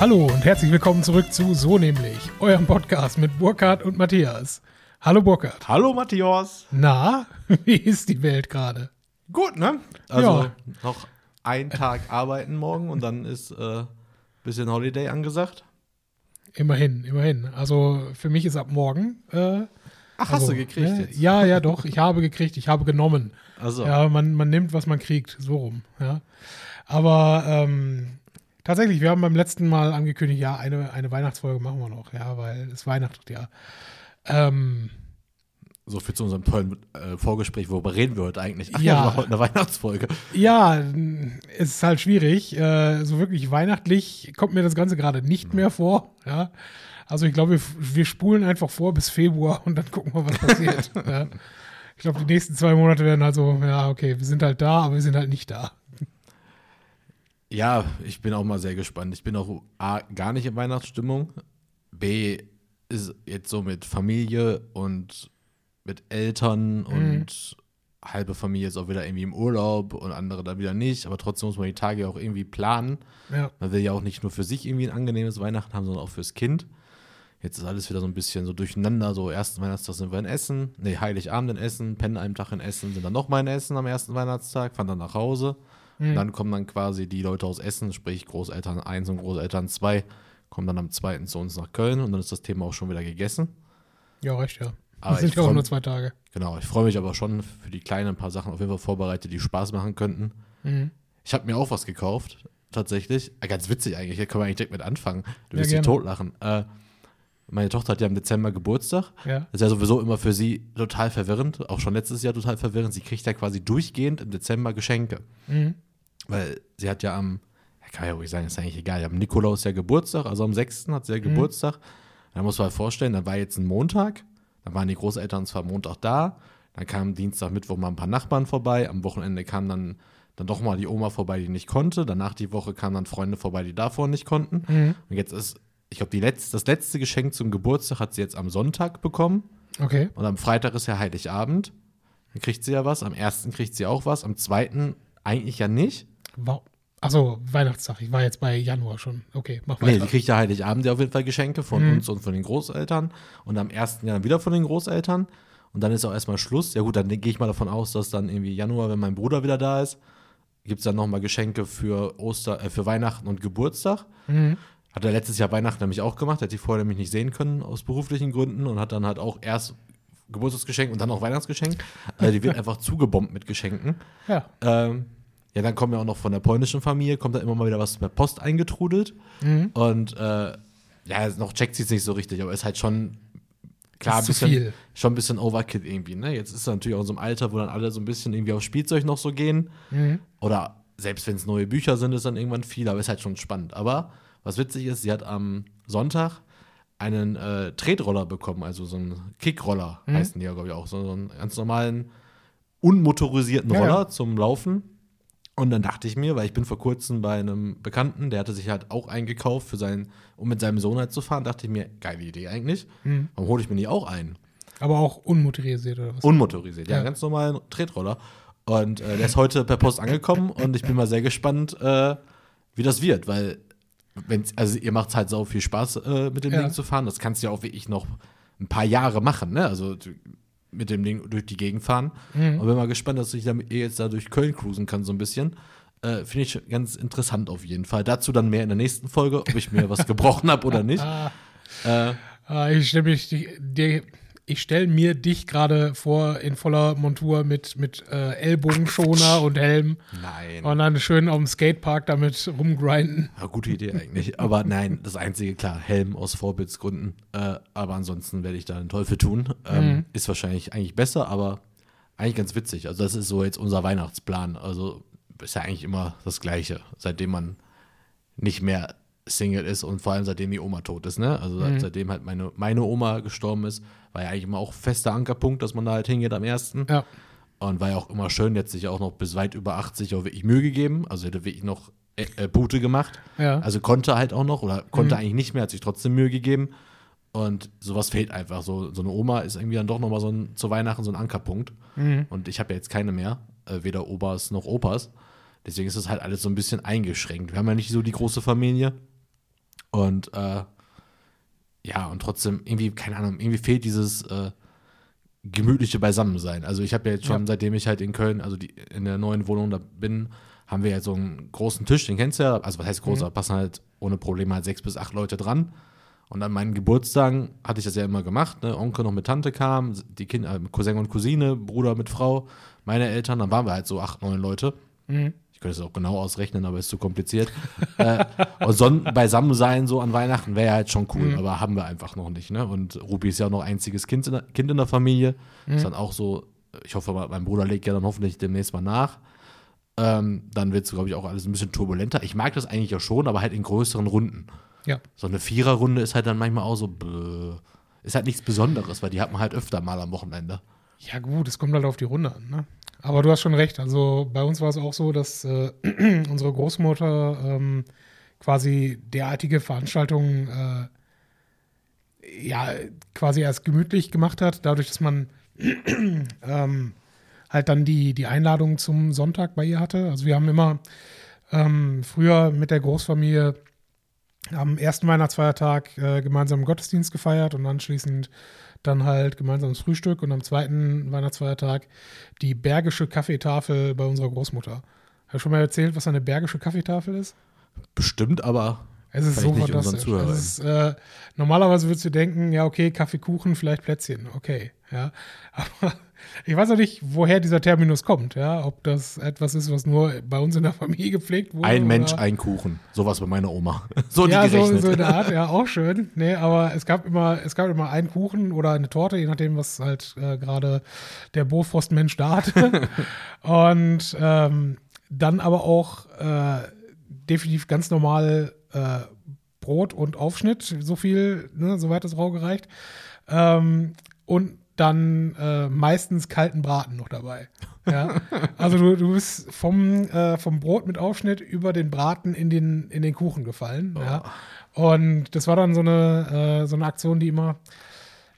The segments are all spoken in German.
Hallo und herzlich willkommen zurück zu So nämlich, eurem Podcast mit Burkhard und Matthias. Hallo Burkhard. Hallo Matthias. Na, wie ist die Welt gerade? Gut, ne? Also Ja. noch ein Tag arbeiten morgen und dann ist äh, bisschen Holiday angesagt. Immerhin, immerhin. Also für mich ist ab morgen. Äh, Ach, also, hast du gekriegt ne? jetzt? Ja, ja, doch. Ich habe gekriegt, ich habe genommen. Also, Ja, man, man nimmt, was man kriegt, so rum. Ja. Aber ähm, tatsächlich, wir haben beim letzten Mal angekündigt, ja, eine, eine Weihnachtsfolge machen wir noch, ja, weil es weihnachtet ja. Ähm, so viel zu unserem tollen äh, Vorgespräch. Worüber reden wir heute eigentlich? Ach Ja. ja, heute eine Weihnachtsfolge. ja, es ist halt schwierig. Äh, so wirklich weihnachtlich kommt mir das Ganze gerade nicht mehr vor. Ja. Also ich glaube, wir, wir spulen einfach vor bis Februar und dann gucken wir, was passiert. ja. Ich glaube, die nächsten zwei Monate werden halt so, ja, okay, wir sind halt da, aber wir sind halt nicht da. Ja, ich bin auch mal sehr gespannt. Ich bin auch A, gar nicht in Weihnachtsstimmung. B, ist jetzt so mit Familie und mit Eltern und halbe Familie ist auch wieder irgendwie im Urlaub und andere dann wieder nicht. Aber trotzdem muss man die Tage auch irgendwie planen. Ja. Man will ja auch nicht nur für sich irgendwie ein angenehmes Weihnachten haben, sondern auch fürs Kind. Jetzt ist alles wieder so ein bisschen so durcheinander. So, ersten Weihnachtstag sind wir in Essen. Nee, Heiligabend in Essen, pennen einen Tag in Essen, sind dann nochmal in Essen am ersten Weihnachtstag, fahren dann nach Hause. Und dann kommen dann quasi die Leute aus Essen, sprich Großeltern 1 und Großeltern 2, kommen dann am zweiten zu uns nach Köln und dann ist das Thema auch schon wieder gegessen. Ja, recht, ja. Aber das sind ich ja auch nur zwei Tage. Genau, ich freue mich aber schon für die Kleinen ein paar Sachen auf jeden Fall vorbereitet, die Spaß machen könnten. Mhm. Ich habe mir auch was gekauft, tatsächlich. Äh, Ganz witzig eigentlich, hier können wir eigentlich direkt mit anfangen. Du Ja, wirst dich gerne. totlachen. Äh, meine Tochter hat ja im Dezember Geburtstag. Ja. Das ist ja sowieso immer für sie total verwirrend, auch schon letztes Jahr total verwirrend. Sie kriegt ja quasi durchgehend im Dezember Geschenke. Mhm. Weil sie hat ja am, ja, kann ja ruhig sagen, ist eigentlich egal, am Nikolaus ja Geburtstag, also am 6. hat sie ja Geburtstag. Da muss man halt vorstellen, dann war jetzt ein Montag, dann waren die Großeltern zwar Montag da, dann kam Dienstag, Mittwoch mal ein paar Nachbarn vorbei, am Wochenende kam dann, dann doch mal die Oma vorbei, die nicht konnte, danach die Woche kamen dann Freunde vorbei, die davor nicht konnten. Mhm. Und jetzt ist, ich glaube, die letz, das letzte Geschenk zum Geburtstag hat sie jetzt am Sonntag bekommen. Okay. Und am Freitag ist ja Heiligabend. Dann kriegt sie ja was. Am ersten kriegt sie auch was. Am zweiten eigentlich ja nicht. Wow. Achso, Weihnachtstag. Ich war jetzt bei Januar schon. Okay, mach Nee, weiter. die kriegt ja Heiligabend ja auf jeden Fall Geschenke von uns und von den Großeltern. Und am ersten Jahr dann wieder von den Großeltern. Und dann ist auch erstmal Schluss. Ja gut, dann gehe ich mal davon aus, dass dann irgendwie Januar, wenn mein Bruder wieder da ist, gibt es dann nochmal Geschenke für Oster, äh, für Weihnachten und Geburtstag. Mhm. Hat er letztes Jahr Weihnachten nämlich auch gemacht, hat die vorher nämlich nicht sehen können aus beruflichen Gründen und hat dann halt auch erst Geburtstagsgeschenk und dann auch Weihnachtsgeschenk. Also die wird einfach zugebombt mit Geschenken. Ja. Ähm, ja, dann kommen ja auch noch von der polnischen Familie, kommt da immer mal wieder was per Post eingetrudelt. Mhm. Und äh, ja, noch checkt sie es nicht so richtig, aber ist halt schon klar ein bisschen, schon ein bisschen Overkill irgendwie. Ne? Jetzt ist er natürlich auch in so einem Alter, wo dann alle so ein bisschen irgendwie auf Spielzeug noch so gehen. Mhm. Oder selbst wenn es neue Bücher sind, ist dann irgendwann viel, aber ist halt schon spannend. Aber was witzig ist, sie hat am Sonntag einen äh, Tretroller bekommen, also so einen Kickroller Mhm. heißen die ja, glaube ich, auch. So, so einen ganz normalen, unmotorisierten Ja, Roller ja. zum Laufen. Und dann dachte ich mir, weil ich bin vor kurzem bei einem Bekannten, der hatte sich halt auch eingekauft, für seinen, um mit seinem Sohn halt zu fahren, dachte ich mir, geile Idee eigentlich. Mhm. Warum hole ich mir nicht auch einen? Aber auch unmotorisiert oder was? Unmotorisiert, ja, Ja. ganz normalen Tretroller. Und äh, der ist heute per Post angekommen und ich bin mal sehr gespannt, äh, wie das wird, weil wenn's, also ihr macht halt sau viel Spaß, äh, mit dem Ja. Ding zu fahren. Das kannst du ja auch wirklich noch ein paar Jahre machen, ne? Also mit dem Ding durch die Gegend fahren. Mhm. Und bin mal gespannt, dass ich damit jetzt da durch Köln cruisen kann, so ein bisschen. Äh, Finde ich ganz interessant auf jeden Fall. Dazu dann mehr in der nächsten Folge, ob ich mir was gebrochen habe oder nicht. Ah, Äh, ah, ich stelle mich die, die, ich stell mir dich gerade vor in voller Montur mit, mit äh, Ellbogenschoner und Helm nein. und dann schön auf dem Skatepark damit rumgrinden. Ja, gute Idee eigentlich. Aber nein, das einzige, klar, Helm aus Vorbildsgründen. Äh, aber ansonsten werde ich da den Teufel tun. Ähm, Mhm. Ist wahrscheinlich eigentlich besser, aber eigentlich ganz witzig. Also, das ist so jetzt unser Weihnachtsplan. Also, ist ja eigentlich immer das Gleiche, seitdem man nicht mehr Single ist und vor allem seitdem die Oma tot ist, ne? Also Mhm. seitdem halt meine, meine Oma gestorben ist, war ja eigentlich immer auch fester Ankerpunkt, dass man da halt hingeht am ersten. Ja. Und war ja auch immer schön, jetzt sich auch noch bis weit über 80 auch wirklich Mühe gegeben. Also hätte wirklich noch äh, äh, Pute gemacht. Ja. Also konnte halt auch noch oder konnte eigentlich nicht mehr, hat sich trotzdem Mühe gegeben. Und sowas fehlt einfach. So, so eine Oma ist irgendwie dann doch nochmal so ein, zu Weihnachten so ein Ankerpunkt. Mhm. Und ich habe ja jetzt keine mehr, äh, weder Opas noch Opas. Deswegen ist das halt alles so ein bisschen eingeschränkt. Wir haben ja nicht so die große Familie. Und äh, ja, und trotzdem irgendwie, keine Ahnung, irgendwie fehlt dieses äh, gemütliche Beisammensein. Also ich habe ja jetzt schon, Ja. seitdem ich halt in Köln, also die, in der neuen Wohnung da bin, haben wir jetzt so einen großen Tisch, den kennst du ja. Also was heißt groß, Mhm. passen halt ohne Probleme halt sechs bis acht Leute dran. Und an meinen Geburtstagen hatte ich das ja immer gemacht. Ne? Onkel noch mit Tante kam, die Kinder, äh, Cousin und Cousine, Bruder mit Frau, meine Eltern, dann waren wir halt so acht, neun Leute. Mhm. Ich könnte es auch genau ausrechnen, aber ist zu kompliziert. äh, und so ein Beisammensein so an Weihnachten wäre ja halt schon cool, aber haben wir einfach noch nicht. Ne? Und Ruby ist ja auch noch einziges Kind in der, kind in der Familie. Ist dann auch so, ich hoffe, mein Bruder legt ja dann hoffentlich demnächst mal nach. Ähm, dann wird es, glaube ich, auch alles ein bisschen turbulenter. Ich mag das eigentlich ja schon, aber halt in größeren Runden. Ja. So eine Viererrunde ist halt dann manchmal auch so, bäh. ist halt nichts Besonderes, weil die hat man halt öfter mal am Wochenende. Ja, gut, es kommt halt auf die Runde an. Ne? Aber du hast schon recht. Also bei uns war es auch so, dass äh, unsere Großmutter ähm, quasi derartige Veranstaltungen äh, ja quasi erst gemütlich gemacht hat, dadurch, dass man ähm, halt dann die, die Einladung zum Sonntag bei ihr hatte. Also wir haben immer ähm, früher mit der Großfamilie am ersten Weihnachtsfeiertag äh, gemeinsam Gottesdienst gefeiert und anschließend dann halt gemeinsames Frühstück und am zweiten Weihnachtsfeiertag die bergische Kaffeetafel bei unserer Großmutter. Habe ich schon mal erzählt, was eine bergische Kaffeetafel ist? Bestimmt, aber Es ist so fantastisch. Es ist, äh, normalerweise würdest du denken, ja, okay, Kaffee, Kuchen, vielleicht Plätzchen, okay, ja. Aber ich weiß auch nicht, woher dieser Terminus kommt, ja. Ob das etwas ist, was nur bei uns in der Familie gepflegt wurde. ein Mensch, ein Kuchen. Sowas bei meiner Oma. So ja, die so, gerechnet. so in der Art, ja, auch schön. Nee, aber es gab immer, es gab immer einen Kuchen oder eine Torte, je nachdem, was halt äh, gerade der Bofrostmensch da hatte. Und ähm, dann aber auch äh, definitiv ganz normal äh, Brot und Aufschnitt, so viel, ne, soweit das Rau gereicht. Ähm, und dann äh, meistens kalten Braten noch dabei. Ja? Also du, du bist vom, äh, vom Brot mit Aufschnitt über den Braten in den, in den Kuchen gefallen. Ja? Und das war dann so eine, äh, so eine Aktion, die immer,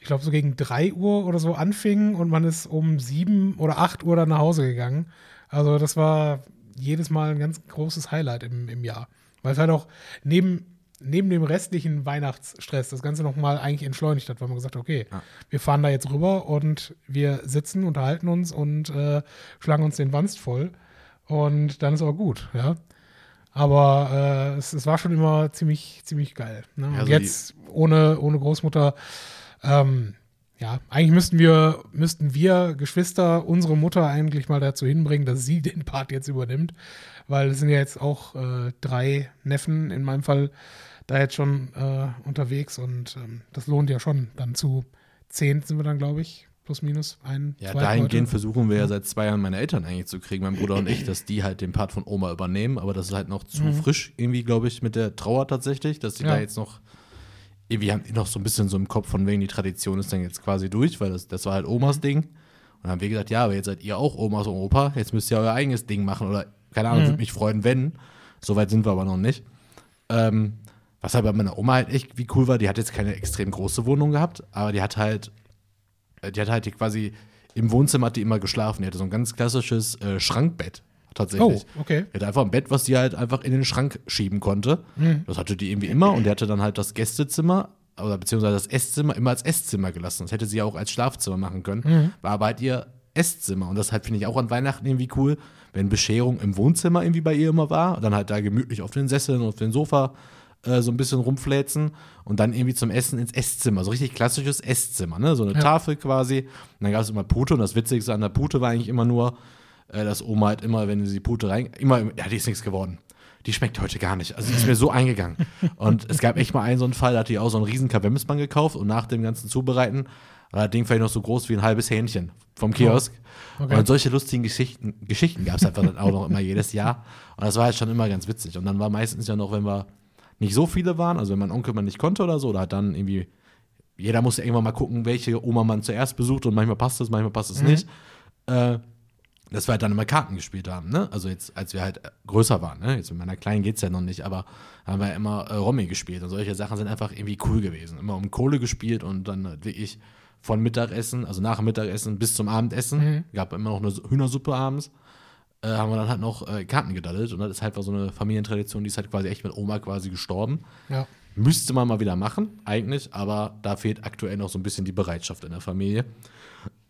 ich glaube, so gegen 3 Uhr oder so anfing und man ist um 7 oder 8 Uhr dann nach Hause gegangen. Also das war jedes Mal ein ganz großes Highlight im, im Jahr. Weil es halt auch neben, neben dem restlichen Weihnachtsstress das Ganze nochmal eigentlich entschleunigt hat, weil man gesagt hat, okay, wir fahren da jetzt rüber und wir sitzen, unterhalten uns und äh, schlagen uns den Wanst voll. Und dann ist auch gut, ja. Aber äh, es, es war schon immer ziemlich, ziemlich geil. Ne? Und Ja, so jetzt ohne, ohne Großmutter, ähm, ja, eigentlich müssten wir, müssten wir Geschwister unsere Mutter eigentlich mal dazu hinbringen, dass sie den Part jetzt übernimmt. Weil es sind ja jetzt auch äh, drei Neffen in meinem Fall da jetzt schon äh, unterwegs und ähm, das lohnt ja schon. Dann zu zehn sind wir dann, glaube ich, plus minus ein, Ja, dahingehend Leute. versuchen wir ja seit zwei Jahren meine Eltern eigentlich zu kriegen, mein Bruder und ich, dass die halt den Part von Oma übernehmen, aber das ist halt noch zu frisch irgendwie, glaube ich, mit der Trauer tatsächlich, dass die Mhm. Ja. da jetzt noch, irgendwie haben die noch so ein bisschen so im Kopf von wegen, die Tradition ist dann jetzt quasi durch, weil das, das war halt Omas Ding. Und dann haben wir gesagt, ja, aber jetzt seid ihr auch Omas und Opa, jetzt müsst ihr euer eigenes Ding machen oder, keine Ahnung, würde mich freuen, wenn. Soweit sind wir aber noch nicht. Ähm, was halt bei meiner Oma halt echt wie cool war, die hat jetzt keine extrem große Wohnung gehabt, aber die hat halt äh, die hat halt die quasi im Wohnzimmer hat die immer geschlafen. Die hatte so ein ganz klassisches äh, Schrankbett tatsächlich. Oh, okay. Die hatte einfach ein Bett, was die halt einfach in den Schrank schieben konnte. Mhm. Das hatte die irgendwie immer und die hatte dann halt das Gästezimmer oder beziehungsweise das Esszimmer immer als Esszimmer gelassen. Das hätte sie auch als Schlafzimmer machen können. Mhm. War aber halt ihr Esszimmer und das halt finde ich auch an Weihnachten irgendwie cool, wenn Bescherung im Wohnzimmer irgendwie bei ihr immer war, dann halt da gemütlich auf den Sesseln und auf dem Sofa äh, so ein bisschen rumfläzen und dann irgendwie zum Essen ins Esszimmer. So richtig klassisches Esszimmer, ne? So eine Ja. Tafel quasi. Und dann gab es immer Pute und das Witzigste an der Pute war eigentlich immer nur, äh, dass Oma halt immer, wenn sie die Pute rein, immer, ja, die ist nichts geworden. Die schmeckt heute gar nicht. Also die ist mir so eingegangen. Und es gab echt mal einen so einen Fall, da hat die auch so einen riesen Kavemsmann gekauft und nach dem ganzen Zubereiten war das Ding vielleicht noch so groß wie ein halbes Hähnchen vom Kiosk. Okay. Und solche lustigen Geschichten, Geschichten gab es einfach dann auch noch immer jedes Jahr. Und das war halt schon immer ganz witzig. Und dann war meistens ja noch, wenn wir nicht so viele waren, also wenn mein Onkel mal nicht konnte oder so, oder hat dann irgendwie, jeder musste irgendwann mal gucken, welche Oma man zuerst besucht und manchmal passt es, manchmal passt es nicht. Äh, dass wir halt dann immer Karten gespielt haben, ne? Also jetzt, als wir halt äh, größer waren, ne? Jetzt mit meiner Kleinen geht's ja noch nicht, aber haben wir immer äh, Romy gespielt und solche Sachen sind einfach irgendwie cool gewesen. Immer um Kohle gespielt und dann halt wirklich von Mittagessen, also nach dem Mittagessen bis zum Abendessen, gab immer noch eine Hühnersuppe abends, äh, haben wir dann halt noch äh, Karten gedaddelt und das ist halt so eine Familientradition, die ist halt quasi echt mit Oma quasi gestorben. Ja. Müsste man mal wieder machen, eigentlich, aber da fehlt aktuell noch so ein bisschen die Bereitschaft in der Familie.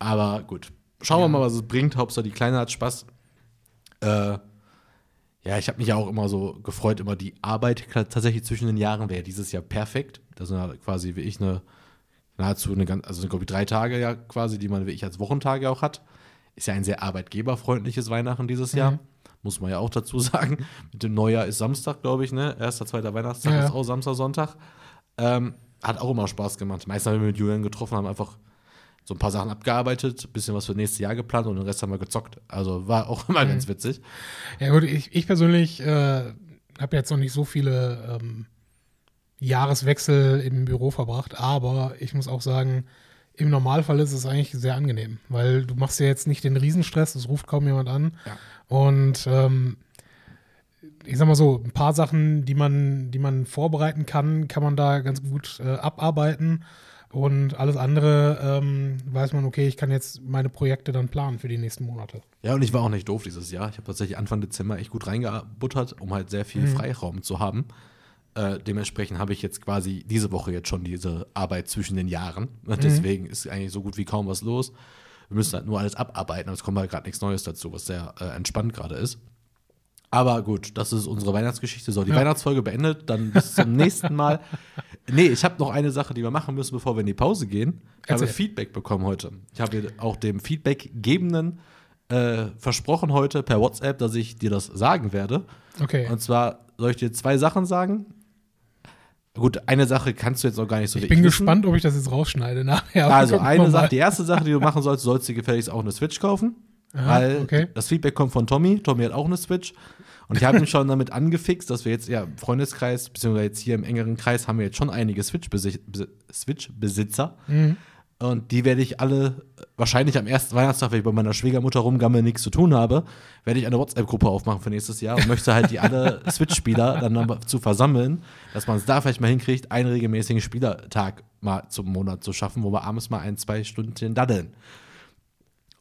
Aber gut, schauen wir mal, was es bringt. Hauptsache, die Kleine hat Spaß. Äh, ja, ich habe mich ja auch immer so gefreut, immer die Arbeit tatsächlich zwischen den Jahren wäre dieses Jahr perfekt. Das ist ja quasi wie ich eine, nahezu eine ganz, also glaube ich drei Tage ja quasi, die man wie ich als Wochentage auch hat. Ist ja ein sehr arbeitgeberfreundliches Weihnachten dieses Jahr. Mhm. Muss man ja auch dazu sagen. Mit dem Neujahr ist Samstag, glaube ich, ne? Erster, zweiter Weihnachtstag Ja, ist auch Samstag, Sonntag. Ähm, hat auch immer Spaß gemacht. Meistens haben wir mit Julian getroffen, haben einfach so ein paar Sachen abgearbeitet, bisschen was für nächstes Jahr geplant und den Rest haben wir gezockt. Also war auch immer ganz witzig. Ja gut, ich, ich persönlich äh, habe jetzt noch nicht so viele ähm, Jahreswechsel im Büro verbracht, aber ich muss auch sagen, im Normalfall ist es eigentlich sehr angenehm, weil du machst ja jetzt nicht den Riesenstress, es ruft kaum jemand an. Ja. Und ähm, ich sag mal so, ein paar Sachen, die man, die man vorbereiten kann, kann man da ganz gut äh, abarbeiten. Und alles andere ähm, weiß man, okay, ich kann jetzt meine Projekte dann planen für die nächsten Monate. Ja, und ich war auch nicht doof dieses Jahr. Ich habe tatsächlich Anfang Dezember echt gut reingebuttert, um halt sehr viel Freiraum zu haben. Äh, dementsprechend habe ich jetzt quasi diese Woche jetzt schon diese Arbeit zwischen den Jahren. Deswegen ist eigentlich so gut wie kaum was los. Wir müssen halt nur alles abarbeiten, aber es kommt halt gerade nichts Neues dazu, was sehr äh, entspannt gerade ist. Aber gut, das ist unsere Weihnachtsgeschichte. So, die Ja. Weihnachtsfolge beendet, dann bis zum nächsten Mal. Nee, ich habe noch eine Sache, die wir machen müssen, bevor wir in die Pause gehen. Ich habe Erzähl. Feedback bekommen heute. Ich habe dir auch dem Feedback-Gebenden äh, versprochen heute per WhatsApp, dass ich dir das sagen werde. Okay. Und zwar soll ich dir zwei Sachen sagen. Gut, eine Sache kannst du jetzt noch gar nicht so Ich bin wissen. gespannt, ob ich das jetzt rausschneide nachher. Also eine. Sache, die erste Sache, die du machen sollst, sollst du gefälligst auch eine Switch kaufen. Aha, weil okay. das Feedback kommt von Tommy. Tommy hat auch eine Switch. Und ich habe ihn schon damit angefixt, dass wir jetzt ja im Freundeskreis, beziehungsweise jetzt hier im engeren Kreis, haben wir jetzt schon einige Switch-Besi- Besi- Switch-Besitzer. Mhm. Und die werde ich alle, wahrscheinlich am ersten Weihnachtstag, wenn ich bei meiner Schwiegermutter rumgammel, nichts zu tun habe, werde ich eine WhatsApp-Gruppe aufmachen für nächstes Jahr und möchte halt die alle Switch-Spieler dann dazu versammeln, dass man es da vielleicht mal hinkriegt, einen regelmäßigen Spielertag mal zum Monat zu schaffen, wo wir abends mal ein, zwei Stunden daddeln.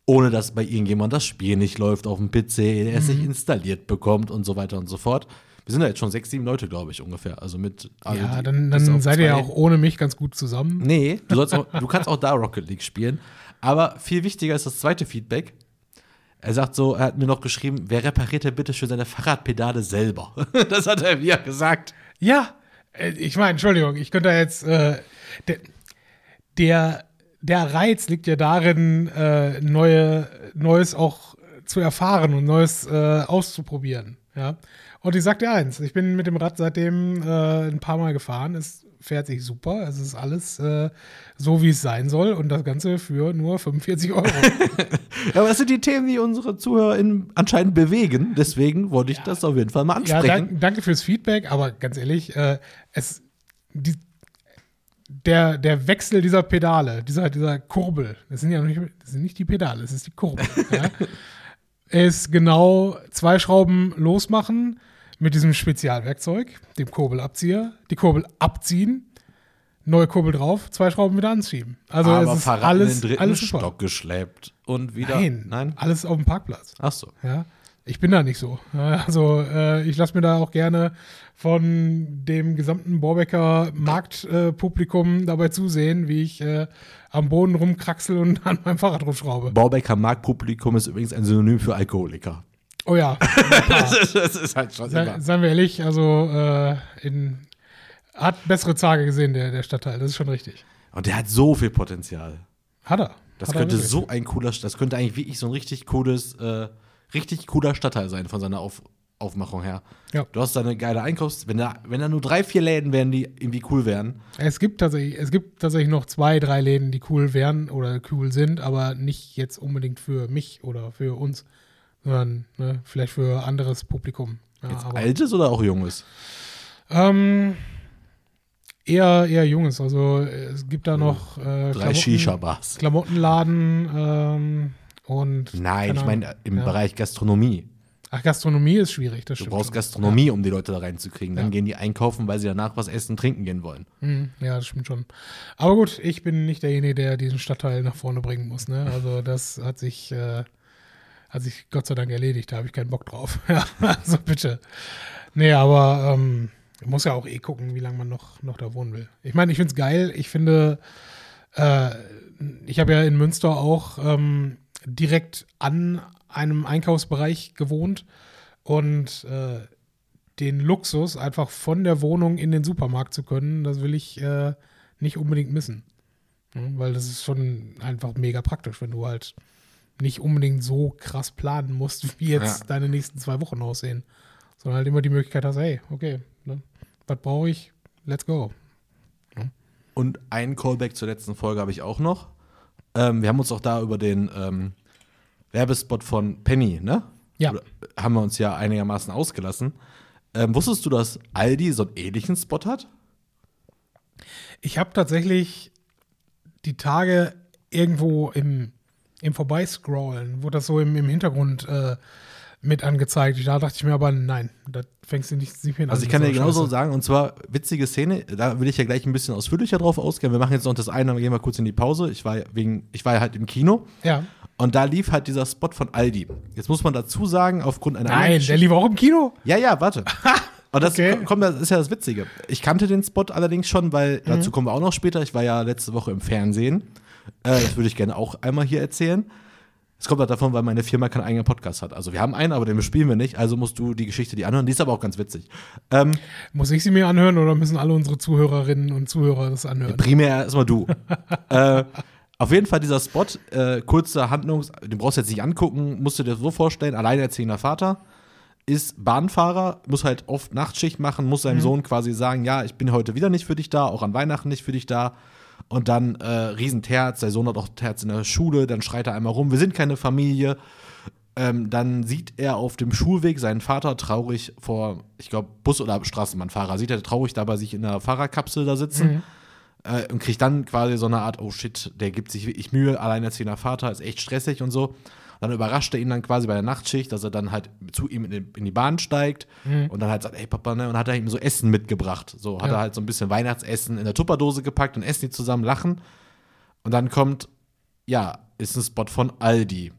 Ohne dass bei irgendjemand das Spiel nicht läuft auf dem PC, der es Mhm. nicht installiert bekommt und so weiter und so fort. Wir sind ja jetzt schon sechs, sieben Leute, glaube ich, ungefähr. Also mit. Also ja, dann, dann seid ihr ja auch ohne mich ganz gut zusammen. Nee, du, sollst auch, du kannst auch da Rocket League spielen. Aber viel wichtiger ist das zweite Feedback. Er sagt so, er hat mir noch geschrieben, wer repariert denn bitte für seine Fahrradpedale selber? das hat er mir gesagt. Ja, äh, ich meine, Entschuldigung, ich könnte jetzt. Äh, der, der, der Reiz liegt ja darin, äh, neue, Neues auch zu erfahren und Neues äh, auszuprobieren. Ja. Und ich sag dir eins, ich bin mit dem Rad seitdem äh, ein paar Mal gefahren. Es fährt sich super. Es ist alles äh, so, wie es sein soll. Und das Ganze für nur 45 Euro. Ja, aber das sind die Themen, die unsere ZuhörerInnen anscheinend bewegen. Deswegen wollte ich das auf jeden Fall mal Ja, ansprechen. dank, danke fürs Feedback, aber ganz ehrlich, äh, es, die, der, der Wechsel dieser Pedale, dieser, dieser Kurbel, das sind ja noch nicht, das sind nicht die Pedale, das ist die Kurbel, ja, ist genau zwei Schrauben losmachen mit diesem Spezialwerkzeug, dem Kurbelabzieher, die Kurbel abziehen, neue Kurbel drauf, zwei Schrauben wieder anschieben. Also aber es ist alles, in den dritten alles super. Stock geschleppt und wieder. Nein, Nein? alles auf dem Parkplatz. Ach so. Ja, ich bin da nicht so. Also äh, ich lasse mir da auch gerne von dem gesamten Borbecker Marktpublikum dabei zusehen, wie ich äh, am Boden rumkraxel und an meinem Fahrrad rumschraube. Baubecker Marktpublikum ist übrigens ein Synonym für Alkoholiker. Oh ja, das, ist, das ist halt schon immer. seien wir ehrlich, also äh, in, hat bessere Tage gesehen, der, der Stadtteil, das ist schon richtig. Und der hat so viel Potenzial. Hat er. Das Hat er könnte wirklich. so ein cooler, das könnte eigentlich wirklich so ein richtig cooles, äh, richtig cooler Stadtteil sein von seiner Auf, Aufmachung her. Ja. Du hast da eine geile Einkaufs-, wenn da, wenn da nur drei, vier Läden wären, die irgendwie cool wären. Es gibt tatsächlich, es gibt tatsächlich noch zwei, drei Läden, die cool wären oder cool sind, aber nicht jetzt unbedingt für mich oder für uns, sondern ne, vielleicht für anderes Publikum. Ja, Jetzt aber, altes oder auch junges? ähm, eher, eher junges. Also es gibt da noch äh, Drei Shisha-Bars. Klamottenladen ähm, und Nein, ich meine im Ja. Bereich Gastronomie. Ach, Gastronomie ist schwierig, das Du stimmt. brauchst schon. Gastronomie, um die Leute da reinzukriegen. Dann Ja. gehen die einkaufen, weil sie danach was essen, trinken gehen wollen. Mhm, Ja, das stimmt schon. Aber gut, ich bin nicht derjenige, der diesen Stadtteil nach vorne bringen muss. Ne? Also das hat sich, äh, hat sich Gott sei Dank erledigt. Da habe ich keinen Bock drauf. ja, also bitte. Nee, aber ähm, Muss ja auch eh gucken, wie lange man noch, noch da wohnen will. Ich meine, ich finde es geil. Ich finde, äh, ich habe ja in Münster auch ähm, direkt an einem Einkaufsbereich gewohnt und äh, den Luxus, einfach von der Wohnung in den Supermarkt zu können, das will ich äh, nicht unbedingt missen. Ja, weil das ist schon einfach mega praktisch, wenn du halt nicht unbedingt so krass planen musst, wie jetzt Ja. deine nächsten zwei Wochen aussehen. Sondern halt immer die Möglichkeit hast, hey, okay, ne, was brauche ich? Let's go. Und ein Callback zur letzten Folge habe ich auch noch. Ähm, wir haben uns auch da über den ähm, Werbespot von Penny, ne? Ja. Oder, haben wir uns ja einigermaßen ausgelassen. Ähm, wusstest du, dass Aldi so einen ähnlichen Spot hat? Ich habe tatsächlich die Tage irgendwo im, im Vorbeiscrollen, wurde das so im, im Hintergrund äh, mit angezeigt. Da dachte ich mir aber, nein, da fängst du nicht, mehr an. Also ich kann so dir genauso sagen, und zwar witzige Szene, da will ich ja gleich ein bisschen ausführlicher drauf ausgehen. Wir machen jetzt noch das eine, dann gehen wir kurz in die Pause. Ich war ja wegen, ich war ja halt im Kino Ja. und da lief halt dieser Spot von Aldi. Jetzt muss man dazu sagen, aufgrund einer Nein, der lief auch im Kino. Ja, ja, warte. Und das Okay. ko- kommt, das ist ja das Witzige. Ich kannte den Spot allerdings schon, weil Mhm. dazu kommen wir auch noch später. Ich war ja letzte Woche im Fernsehen. Äh, das würde ich gerne auch einmal hier erzählen. Es kommt halt davon, weil meine Firma keinen eigenen Podcast hat. Also wir haben einen, aber den bespielen wir nicht. Also musst du die Geschichte die anhören. Die ist aber auch ganz witzig. Ähm, Muss ich sie mir anhören oder müssen alle unsere Zuhörerinnen und Zuhörer das anhören? primär erstmal du. äh, auf jeden Fall dieser Spot, äh, kurze Handlungs, den brauchst du jetzt nicht angucken, musst du dir so vorstellen, alleinerziehender Vater, ist Bahnfahrer, muss halt oft Nachtschicht machen, muss seinem Sohn quasi sagen, ja, ich bin heute wieder nicht für dich da, auch an Weihnachten nicht für dich da. Und dann äh, Riesenterz, der Sohn hat auch Terz in der Schule, dann schreit er einmal rum, wir sind keine Familie. Ähm, dann sieht er auf dem Schulweg seinen Vater traurig vor, ich glaube, Bus- oder Straßenbahnfahrer, sieht er traurig da bei sich in der Fahrerkapsel da sitzen äh, und kriegt dann quasi so eine Art, oh shit, der gibt sich wirklich Mühe, alleinerziehender Vater, ist echt stressig und so. Dann überrascht er ihn dann quasi bei der Nachtschicht, dass er dann halt zu ihm in die, Bahn steigt und dann halt sagt, ey Papa, ne, und hat er ihm so Essen mitgebracht. So hat Ja. er halt so ein bisschen Weihnachtsessen in der Tupperdose gepackt und essen die zusammen, lachen. Und dann kommt, ja, ist ein Spot von Aldi.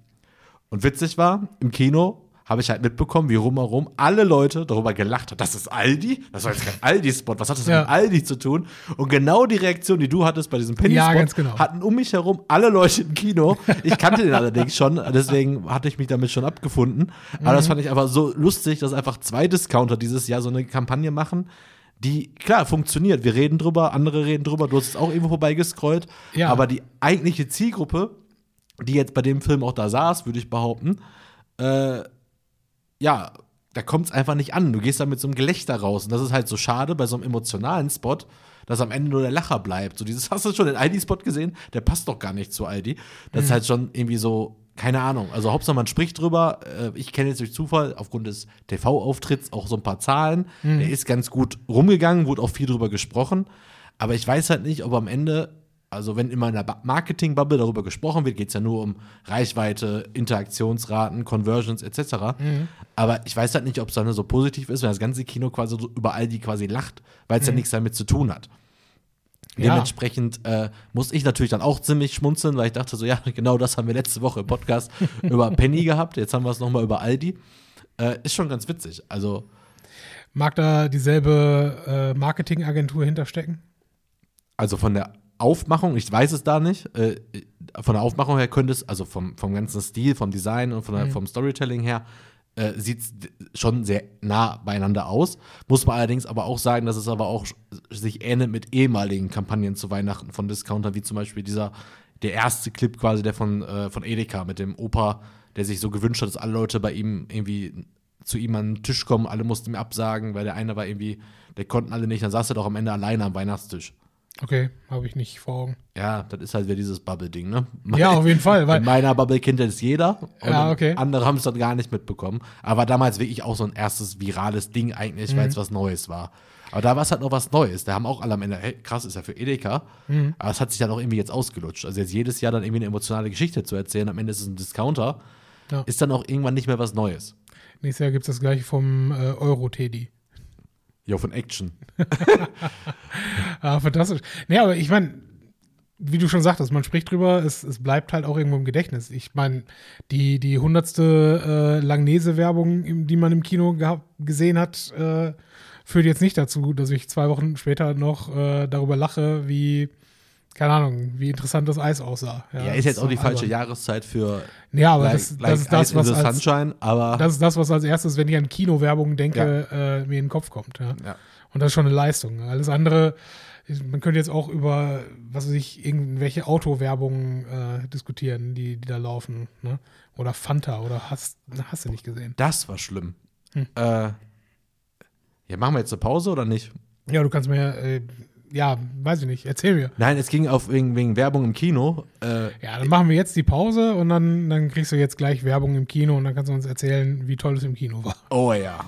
Und witzig war, im Kino habe ich halt mitbekommen, wie rumherum alle Leute darüber gelacht haben. Das ist Aldi? Das war jetzt kein Aldi-Spot. Was hat das Ja. mit Aldi zu tun? Und genau die Reaktion, die du hattest bei diesem Penny-Spot, Ja, genau. hatten um mich herum alle Leute im Kino. Ich kannte den allerdings schon, deswegen hatte ich mich damit schon abgefunden. Aber Mhm. das fand ich einfach so lustig, dass einfach zwei Discounter dieses Jahr so eine Kampagne machen, die, klar, funktioniert. Wir reden drüber, andere reden drüber. Du hast es auch irgendwo vorbeigescrollt. Ja. Aber die eigentliche Zielgruppe, die jetzt bei dem Film auch da saß, würde ich behaupten, äh, ja, da kommt es einfach nicht an. Du gehst da mit so einem Gelächter raus. Und das ist halt so schade bei so einem emotionalen Spot, dass am Ende nur der Lacher bleibt. So dieses, hast du schon den Aldi-Spot gesehen? Der passt doch gar nicht zu Aldi. Das ist halt schon irgendwie so, keine Ahnung. Also Hauptsache man spricht drüber. Äh, ich kenne jetzt durch Zufall aufgrund des TV-Auftritts auch so ein paar Zahlen. Der ist ganz gut rumgegangen, wurde auch viel drüber gesprochen. Aber ich weiß halt nicht, ob am Ende also wenn immer in der Marketing-Bubble darüber gesprochen wird, geht es ja nur um Reichweite, Interaktionsraten, Conversions etc. Aber ich weiß halt nicht, ob es dann so positiv ist, wenn das ganze Kino quasi so über Aldi quasi lacht, weil es ja nichts damit zu tun hat. Ja. Dementsprechend äh, muss ich natürlich dann auch ziemlich schmunzeln, weil ich dachte so, ja, genau das haben wir letzte Woche im Podcast über Penny gehabt, jetzt haben wir es nochmal über Aldi. Äh, ist schon ganz witzig. Also, Mag da dieselbe äh, Marketingagentur hinterstecken? Also von der Aufmachung, ich weiß es da nicht. Äh, von der Aufmachung her könnte es, also vom, vom ganzen Stil, vom Design und von der, vom Storytelling her, äh, sieht es schon sehr nah beieinander aus. Muss man allerdings aber auch sagen, dass es aber auch sich ähnelt mit ehemaligen Kampagnen zu Weihnachten von Discounter, wie zum Beispiel dieser, der erste Clip quasi, der von, äh, von Edeka mit dem Opa, der sich so gewünscht hat, dass alle Leute bei ihm irgendwie zu ihm an den Tisch kommen, alle mussten ihm absagen, weil der eine war irgendwie, der konnten alle nicht, dann saß er doch am Ende alleine am Weihnachtstisch. Okay, habe ich nicht vor Augen. Ja, das ist halt wieder dieses Bubble-Ding, ne? Ja, auf jeden Fall, In weil meiner Bubble kennt das jeder. Ja, okay. andere haben es dann gar nicht mitbekommen. Aber war damals wirklich auch so ein erstes virales Ding eigentlich, Mhm. weil es was Neues war. Aber da war es halt noch was Neues. Da haben auch alle am Ende, hey, krass, ist ja für Edeka. Mhm. Aber es hat sich dann auch irgendwie jetzt ausgelutscht. Also jetzt jedes Jahr dann irgendwie eine emotionale Geschichte zu erzählen. Am Ende ist es ein Discounter. Ja. Ist dann auch irgendwann nicht mehr was Neues. nächstes Jahr gibt es das gleiche vom äh, Euro-Teddy. Ja, von Action. Ah, fantastisch. Nee, aber ich meine, wie du schon sagtest, man spricht drüber, es, es bleibt halt auch irgendwo im Gedächtnis. Ich meine, die, die hundertste äh, Langnese-Werbung, die man im Kino gesehen hat, äh, führt jetzt nicht dazu, dass ich zwei Wochen später noch äh, darüber lache, wie, keine Ahnung, wie interessant das Eis aussah. Ja, das ist jetzt auch die falsche albern. Jahreszeit für Ja, aber like, das, like das ist das, was als, Sunshine, aber das ist das, was als erstes, wenn ich an Kinowerbung denke, äh, mir in den Kopf kommt. Ja. ja. Und das ist schon eine Leistung. Alles andere, man könnte jetzt auch über, was weiß ich, irgendwelche Autowerbungen äh, diskutieren, die, die da laufen. Ne? Oder Fanta oder hast, hast du nicht gesehen. das war schlimm. Hm. Äh, ja, machen wir jetzt eine Pause oder nicht? Ja, du kannst mir, äh, ja, weiß ich nicht, erzähl mir. Nein, es ging auf wegen, wegen Werbung im Kino. Äh, Ja, dann machen wir jetzt die Pause und dann, dann kriegst du jetzt gleich Werbung im Kino und dann kannst du uns erzählen, wie toll es im Kino war. oh ja.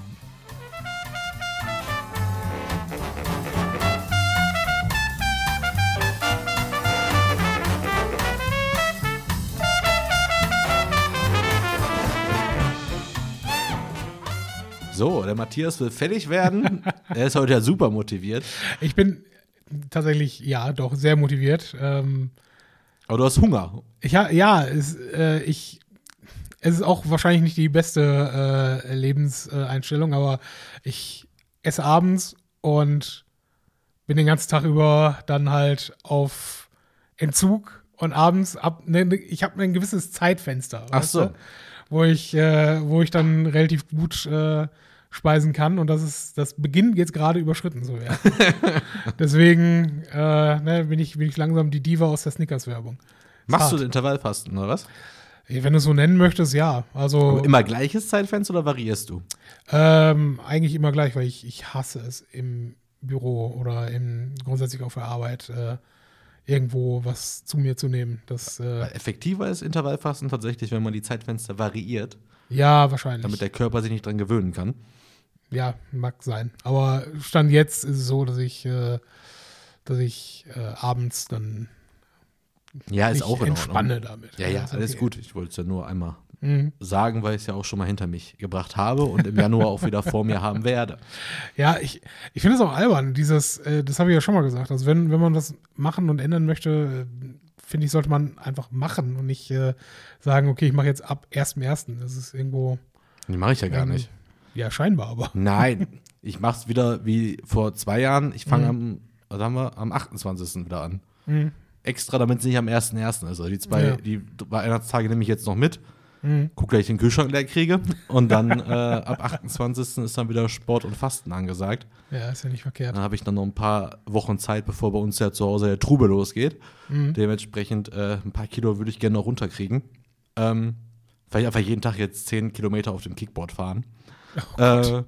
So, der Matthias will fertig werden. er ist heute ja super motiviert. Ich bin tatsächlich, ja, doch sehr motiviert. Ähm, Aber du hast Hunger. ich, ha- ja, es, äh, ich, es ist auch wahrscheinlich nicht die beste äh, Lebenseinstellung, aber ich esse abends und bin den ganzen Tag über dann halt auf Entzug und abends ab, ne, ne, ich habe ein gewisses Zeitfenster, Ach so. du, wo ich, äh, wo ich dann relativ gut äh, speisen kann und das ist, das beginnt jetzt gerade überschritten zu werden. Deswegen äh, ne, bin, ich, bin ich langsam die Diva aus der Snickers-Werbung. Machst du hart. Intervallfasten oder was? Wenn du es so nennen möchtest, ja. Also Immer gleiches Zeitfenster oder variierst du? ähm, eigentlich immer gleich, weil ich, ich hasse es im Büro oder im, grundsätzlich auf der Arbeit äh, irgendwo was zu mir zu nehmen. Das, äh, effektiver ist Intervallfasten tatsächlich, wenn man die Zeitfenster variiert, ja, wahrscheinlich. damit der Körper sich nicht dran gewöhnen kann. Ja, mag sein. Aber Stand jetzt ist es so, dass ich, äh, dass ich äh, abends dann Ja, ist auch in entspanne Ordnung. damit. Ja, ja, ist alles okay. gut. Ich wollte es ja nur einmal Mhm. sagen, weil ich es ja auch schon mal hinter mich gebracht habe und im Januar auch wieder vor mir haben werde. Ja, ich, ich finde es auch albern, dieses, äh, das habe ich ja schon mal gesagt. Also wenn, wenn man was machen und ändern möchte, äh, finde ich, sollte man einfach machen und nicht äh, sagen, okay, ich mache jetzt ab 1.1. Das ist irgendwo, Die mache ich ja gar Ähm, nicht. Ja, scheinbar, aber. Nein, ich mache es wieder wie vor zwei Jahren. Ich fange Mhm. am, was haben wir, am 28. wieder an. Mhm. Extra, damit es nicht am 1.1. ist. Also die zwei, Ja. die Weihnachtstage nehme ich jetzt noch mit. Mhm. Guck, dass ich den Kühlschrank leer kriege. Und dann äh, ab 28. ist dann wieder Sport und Fasten angesagt. Ja, ist ja nicht verkehrt. Dann habe ich dann noch ein paar Wochen Zeit, bevor bei uns ja zu Hause der Trube losgeht. Mhm. Dementsprechend äh, ein paar Kilo würde ich gerne noch runterkriegen. Ähm, vielleicht einfach jeden Tag jetzt 10 Kilometer auf dem Kickboard fahren. Oh äh,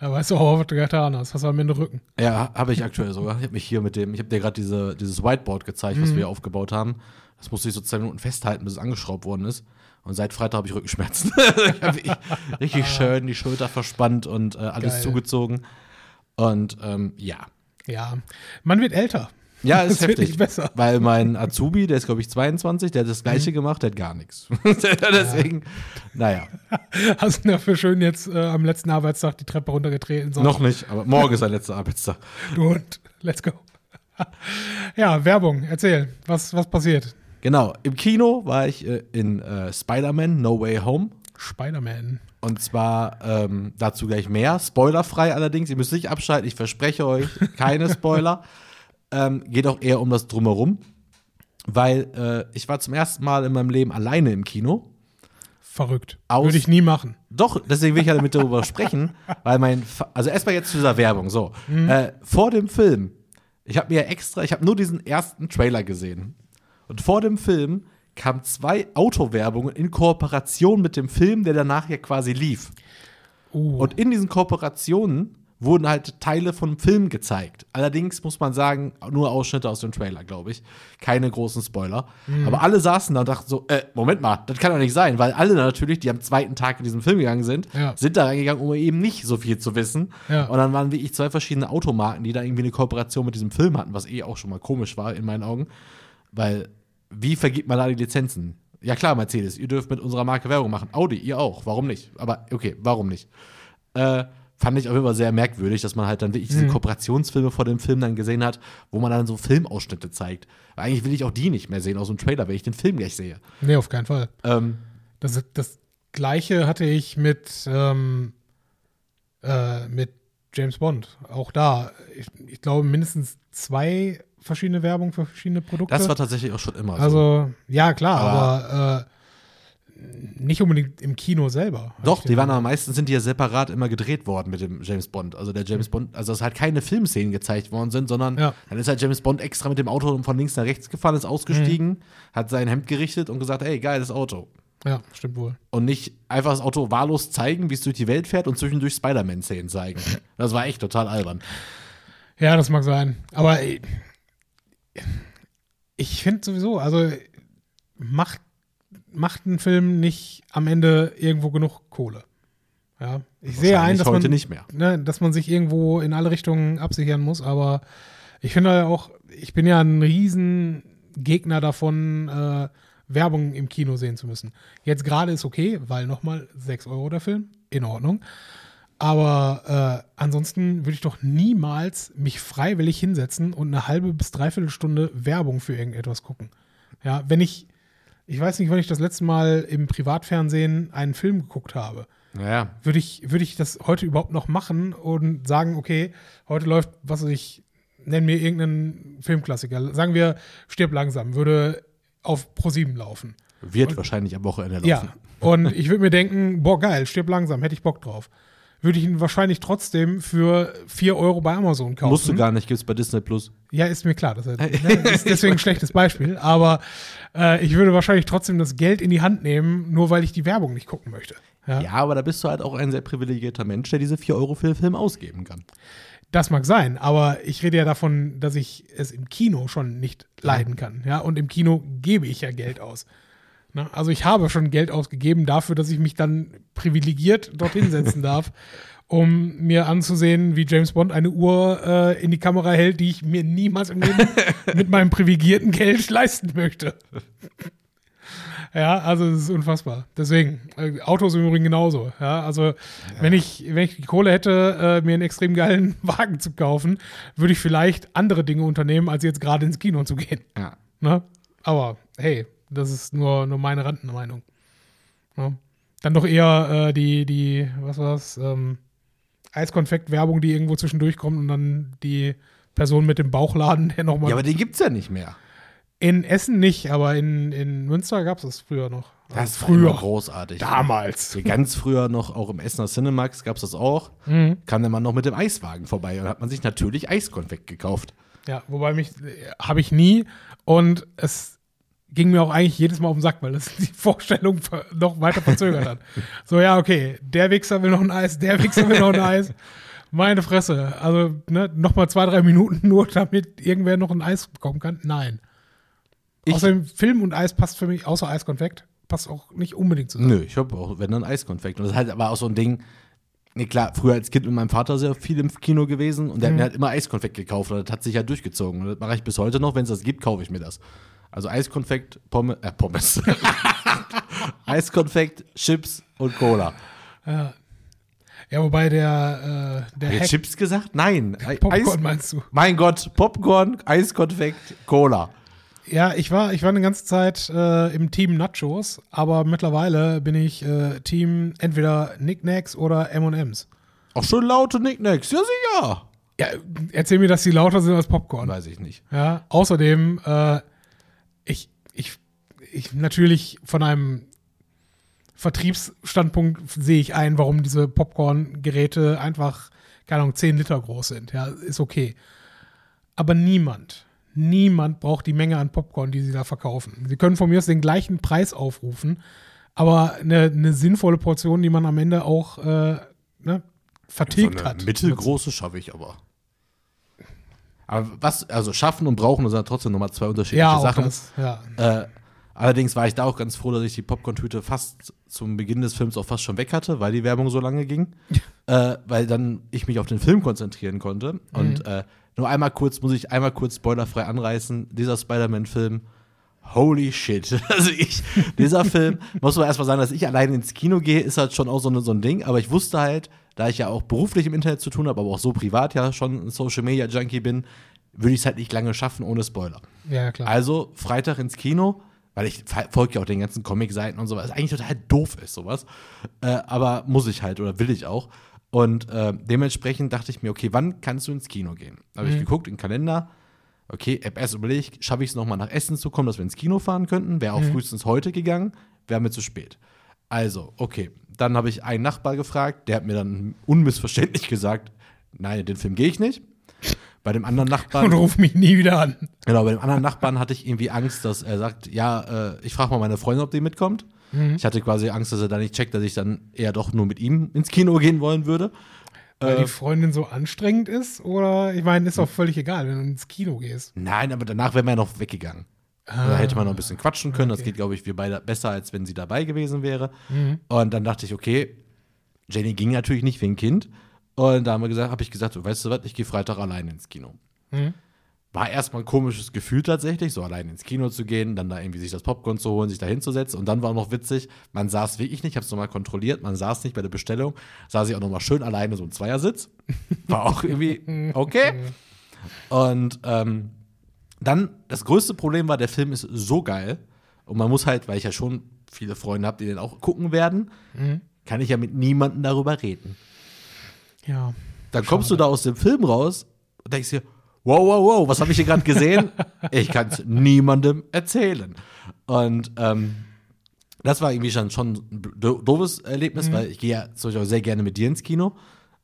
Da weißt du auch, was du getan hast. Hast du am Ende Rücken. ja, habe ich aktuell sogar. Ich habe mich hier mit dem, ich habe dir gerade diese, dieses Whiteboard gezeigt, was Mhm. wir aufgebaut haben. Das musste ich so zwei Minuten festhalten, bis es angeschraubt worden ist. Und seit Freitag habe ich Rückenschmerzen. ich habe ich richtig schön die Schulter verspannt und äh, alles Geil. zugezogen. Und ähm, ja. Ja, man wird älter. Ja, ist Das heftig. besser. Weil mein Azubi, der ist, glaube ich, 22, der hat das Mhm. gleiche gemacht, der hat gar nichts. Deswegen, naja, Hast du dafür schön jetzt äh, am letzten Arbeitstag die Treppe runtergetreten? So, noch nicht, aber morgen ist sein letzter Arbeitstag. Du Hund, let's go. ja, Werbung, erzähl. Was, was passiert? Genau, im Kino war ich äh, in äh, Spider-Man No Way Home. Spider-Man. Und zwar ähm, dazu gleich mehr. Spoilerfrei allerdings. Ihr müsst nicht abschalten. Ich verspreche euch keine Spoiler. Ähm, geht auch eher um das Drumherum. Weil äh, ich war zum ersten Mal in meinem Leben alleine im Kino. Verrückt. Aus- Würde ich nie machen. Doch, deswegen will ich ja damit darüber sprechen, weil mein, also erstmal jetzt zu dieser Werbung, so. Äh, vor dem Film, ich habe mir extra, ich habe nur diesen ersten Trailer gesehen. Und vor dem Film kamen zwei Autowerbungen in Kooperation mit dem Film, der danach ja quasi lief. Uh, Und in diesen Kooperationen wurden halt Teile vom Film gezeigt. Allerdings muss man sagen, nur Ausschnitte aus dem Trailer, glaube ich. Keine großen Spoiler. Aber alle saßen da und dachten so, äh, Moment mal, das kann doch nicht sein, weil alle natürlich, die am zweiten Tag in diesen Film gegangen sind, Ja. sind da reingegangen, um eben nicht so viel zu wissen. Ja. Und dann waren wirklich zwei verschiedene Automarken, die da irgendwie eine Kooperation mit diesem Film hatten, was eh auch schon mal komisch war in meinen Augen. Weil, wie vergibt man da die Lizenzen? Ja klar, Mercedes, ihr dürft mit unserer Marke Werbung machen. Audi, ihr auch. Warum nicht? Aber okay, warum nicht? Äh, fand ich auf jeden Fall sehr merkwürdig, dass man halt dann wirklich diese Kooperationsfilme vor dem Film dann gesehen hat, wo man dann so Filmausschnitte zeigt. Weil eigentlich will ich auch die nicht mehr sehen aus dem Trailer, wenn ich den Film gleich sehe. nee, auf keinen Fall. Ähm, Das, das gleiche hatte ich mit, ähm, äh, mit James Bond. Auch da, ich, ich glaube, mindestens zwei verschiedene Werbung für verschiedene Produkte. Das war tatsächlich auch schon immer so. also, ja, klar, Aber- aber, äh, nicht unbedingt im Kino selber. Doch, die waren aber meistens sind die ja separat immer gedreht worden mit dem James Bond. Also der James Bond, also dass halt keine Filmszenen gezeigt worden sind, sondern Ja. dann ist halt James Bond extra mit dem Auto von links nach rechts gefahren, ist ausgestiegen, Mhm. hat sein Hemd gerichtet und gesagt, ey, geiles Auto. Ja, stimmt wohl. Und nicht einfach das Auto wahllos zeigen, wie es durch die Welt fährt und zwischendurch Spider-Man-Szenen zeigen. Das war echt total albern. Ja, das mag sein. Aber äh, ich finde sowieso, also macht, macht ein Film nicht am Ende irgendwo genug Kohle. Ja, ich sehe ein, dass heute man, nicht mehr. Ne, dass man sich irgendwo in alle Richtungen absichern muss, aber ich finde ja auch, ich bin ja ein riesen Gegner davon, äh, Werbung im Kino sehen zu müssen. Jetzt gerade ist okay, weil nochmal 6 Euro der Film, in Ordnung. Aber äh, ansonsten würde ich doch niemals mich freiwillig hinsetzen und eine halbe bis dreiviertel Stunde Werbung für irgendetwas gucken. Ja, wenn ich, ich weiß nicht, wann ich das letzte Mal im Privatfernsehen einen Film geguckt habe Naja, würde ich, würde ich das heute überhaupt noch machen und sagen, okay, heute läuft, was weiß ich, nenn mir irgendeinen Filmklassiker. Sagen wir, stirb langsam, würde auf Pro7 laufen. wird wahrscheinlich am Wochenende laufen. Ja. Und ich würde mir denken, boah, geil, stirb langsam, hätte ich Bock drauf. Würde ich ihn wahrscheinlich trotzdem für 4 Euro bei Amazon kaufen. Musst du gar nicht, gibt's bei Disney Plus. Ja, ist mir klar. Das ist, ne, ist deswegen ein schlechtes Beispiel. Aber äh, ich würde wahrscheinlich trotzdem das Geld in die Hand nehmen, nur weil ich die Werbung nicht gucken möchte. Ja. Ja, aber da bist du halt auch ein sehr privilegierter Mensch, der diese 4 Euro für den Film ausgeben kann. Das mag sein, aber ich rede ja davon, dass ich es im Kino schon nicht leiden kann. Ja, und im Kino gebe ich ja Geld aus. Ne? Also ich habe schon Geld ausgegeben dafür, dass ich mich dann privilegiert dorthin setzen darf, um mir anzusehen, wie James Bond eine Uhr äh, in die Kamera hält, die ich mir niemals im Leben mit meinem privilegierten Geld leisten möchte. Ja, also es ist unfassbar. Deswegen, äh, Autos im Übrigen genauso. Ja, also wenn ich, wenn ich die Kohle hätte, äh, mir einen extrem geilen Wagen zu kaufen, würde ich vielleicht andere Dinge unternehmen, als jetzt gerade ins Kino zu gehen. Ja. Ne? Aber hey, das ist nur, nur meine Randenmeinung. Ne? Dann doch eher äh, die, die, was war's, ähm, Eiskonfekt-Werbung, die irgendwo zwischendurch kommt und dann die Person mit dem Bauchladen, der nochmal. Ja, aber den gibt's ja nicht mehr. in Essen nicht, aber in, in Münster gab es das früher noch. Das war früher. großartig. Damals. Ja, Ganz früher noch, auch im Essener Cinemax gab's das auch. Mhm. Kam der Mann noch mit dem Eiswagen vorbei und hat man sich natürlich Eiskonfekt gekauft. Ja, wobei mich äh, habe ich nie und es ging mir auch eigentlich jedes Mal auf den Sack, weil es die Vorstellung noch weiter verzögert hat. So, ja, okay, der Wichser will noch ein Eis, der Wichser will noch ein Eis. Meine Fresse. Also, ne, noch mal zwei, drei Minuten nur, damit irgendwer noch ein Eis bekommen kann. Nein. Ich- Außerdem Film und Eis passt für mich, außer Eiskonfekt, passt auch nicht unbedingt zusammen. Nö, ich habe auch, wenn dann Eiskonfekt. Und das ist halt aber auch so ein Ding. Nee, klar, früher als Kind mit meinem Vater sehr viel im Kino gewesen und der hat mir halt immer Eiskonfekt gekauft und das hat sich ja durchgezogen. Und das mache ich bis heute noch, wenn es das gibt, kaufe ich mir das. Also Eiskonfekt, Pommes, äh, Pommes. Eiskonfekt, Chips und Cola. Ja, wobei der, äh, der Hack Chips gesagt? Nein. Ei- Popcorn Eis, meinst du? mein Gott, Popcorn, Eiskonfekt, Cola. Ja, ich war, ich war eine ganze Zeit äh, im Team Nachos, aber mittlerweile bin ich äh, Team entweder Knickknacks oder M&M's. Auch schon laute Nicknacks, ja sicher. Ja, erzähl mir, dass die lauter sind als Popcorn. Weiß ich nicht. Ja, außerdem, äh, ich, ich, ich natürlich von einem Vertriebsstandpunkt sehe ich ein, warum diese Popcorn-Geräte einfach, keine Ahnung, 10 Liter groß sind. Ja, ist okay. Aber niemand, niemand braucht die Menge an Popcorn, die sie da verkaufen. Sie können von mir aus den gleichen Preis aufrufen, aber eine, eine sinnvolle Portion, die man am Ende auch äh, ne, vertilgt so eine hat. Mittelgroße schaffe ich aber. Aber was, also schaffen und brauchen sind ja trotzdem nochmal zwei unterschiedliche Ja, Sachen. das, ja. Äh, allerdings war ich da auch ganz froh, dass ich die Popcorn-Tüte fast zum Beginn des Films auch fast schon weg hatte, weil die Werbung so lange ging. äh, weil dann ich mich auf den Film konzentrieren konnte. Und Mhm. äh, nur einmal kurz, muss ich einmal kurz spoilerfrei anreißen, dieser Spider-Man-Film, holy shit. Also ich, dieser Film, muss man erstmal sagen, dass ich allein ins Kino gehe, ist halt schon auch so, eine, so ein Ding. Aber ich wusste halt, da ich ja auch beruflich im Internet zu tun habe, aber auch so privat ja schon ein Social-Media-Junkie bin, würde ich es halt nicht lange schaffen ohne Spoiler. Ja, klar. Also Freitag ins Kino, weil ich folge ja auch den ganzen Comic-Seiten und sowas. Eigentlich total doof ist sowas. Äh, aber muss ich halt oder will ich auch. Und äh, dementsprechend dachte ich mir, okay, wann kannst du ins Kino gehen? Da habe ich Mhm. geguckt, im Kalender. Okay, hab erst überlegt, schaffe ich es nochmal nach Essen zu kommen, dass wir ins Kino fahren könnten? Wäre auch Mhm. frühestens heute gegangen, wäre mir zu spät. Also, okay. Dann habe ich einen Nachbar gefragt, der hat mir dann unmissverständlich gesagt, nein, den Film gehe ich nicht. Bei dem anderen Nachbarn. Und ruf mich nie wieder an. Genau, bei dem anderen Nachbarn hatte ich irgendwie Angst, dass er sagt, ja, äh, ich frage mal meine Freundin, ob die mitkommt. Mhm. Ich hatte quasi Angst, dass er da nicht checkt, dass ich dann eher doch nur mit ihm ins Kino gehen wollen würde. Weil Äh, die Freundin so anstrengend ist? Oder, ich meine, ist auch völlig egal, wenn du ins Kino gehst. Nein, aber danach wären wir ja noch weggegangen. Ah. Da hätte man noch ein bisschen quatschen können. Das Okay. geht, glaube ich, wir beide besser, als wenn sie dabei gewesen wäre. Mhm. Und dann dachte ich, okay, Jenny ging natürlich nicht wegen Kind. Und da haben wir gesagt, habe ich gesagt, weißt du was, ich gehe Freitag alleine ins Kino. Mhm. War erstmal ein komisches Gefühl tatsächlich, so allein ins Kino zu gehen, dann da irgendwie sich das Popcorn zu holen, sich da hinzusetzen. Und dann war auch noch witzig, man saß wirklich nicht, ich habe es nochmal kontrolliert, man saß nicht bei der Bestellung, saß ich auch nochmal schön alleine so im Zweiersitz. War auch irgendwie okay. Und ähm, dann, das größte Problem war, der Film ist so geil. Und man muss halt, weil ich ja schon viele Freunde habe, die den auch gucken werden, Mhm. kann ich ja mit niemandem darüber reden. Ja. Dann kommst du da aus dem Film raus und denkst dir, wow, wow, wow, was habe ich hier gerade gesehen? ich kann es niemandem erzählen. Und ähm, das war irgendwie schon, schon ein do doofes Erlebnis, weil ich gehe ja zum Beispiel auch sehr gerne mit dir ins Kino,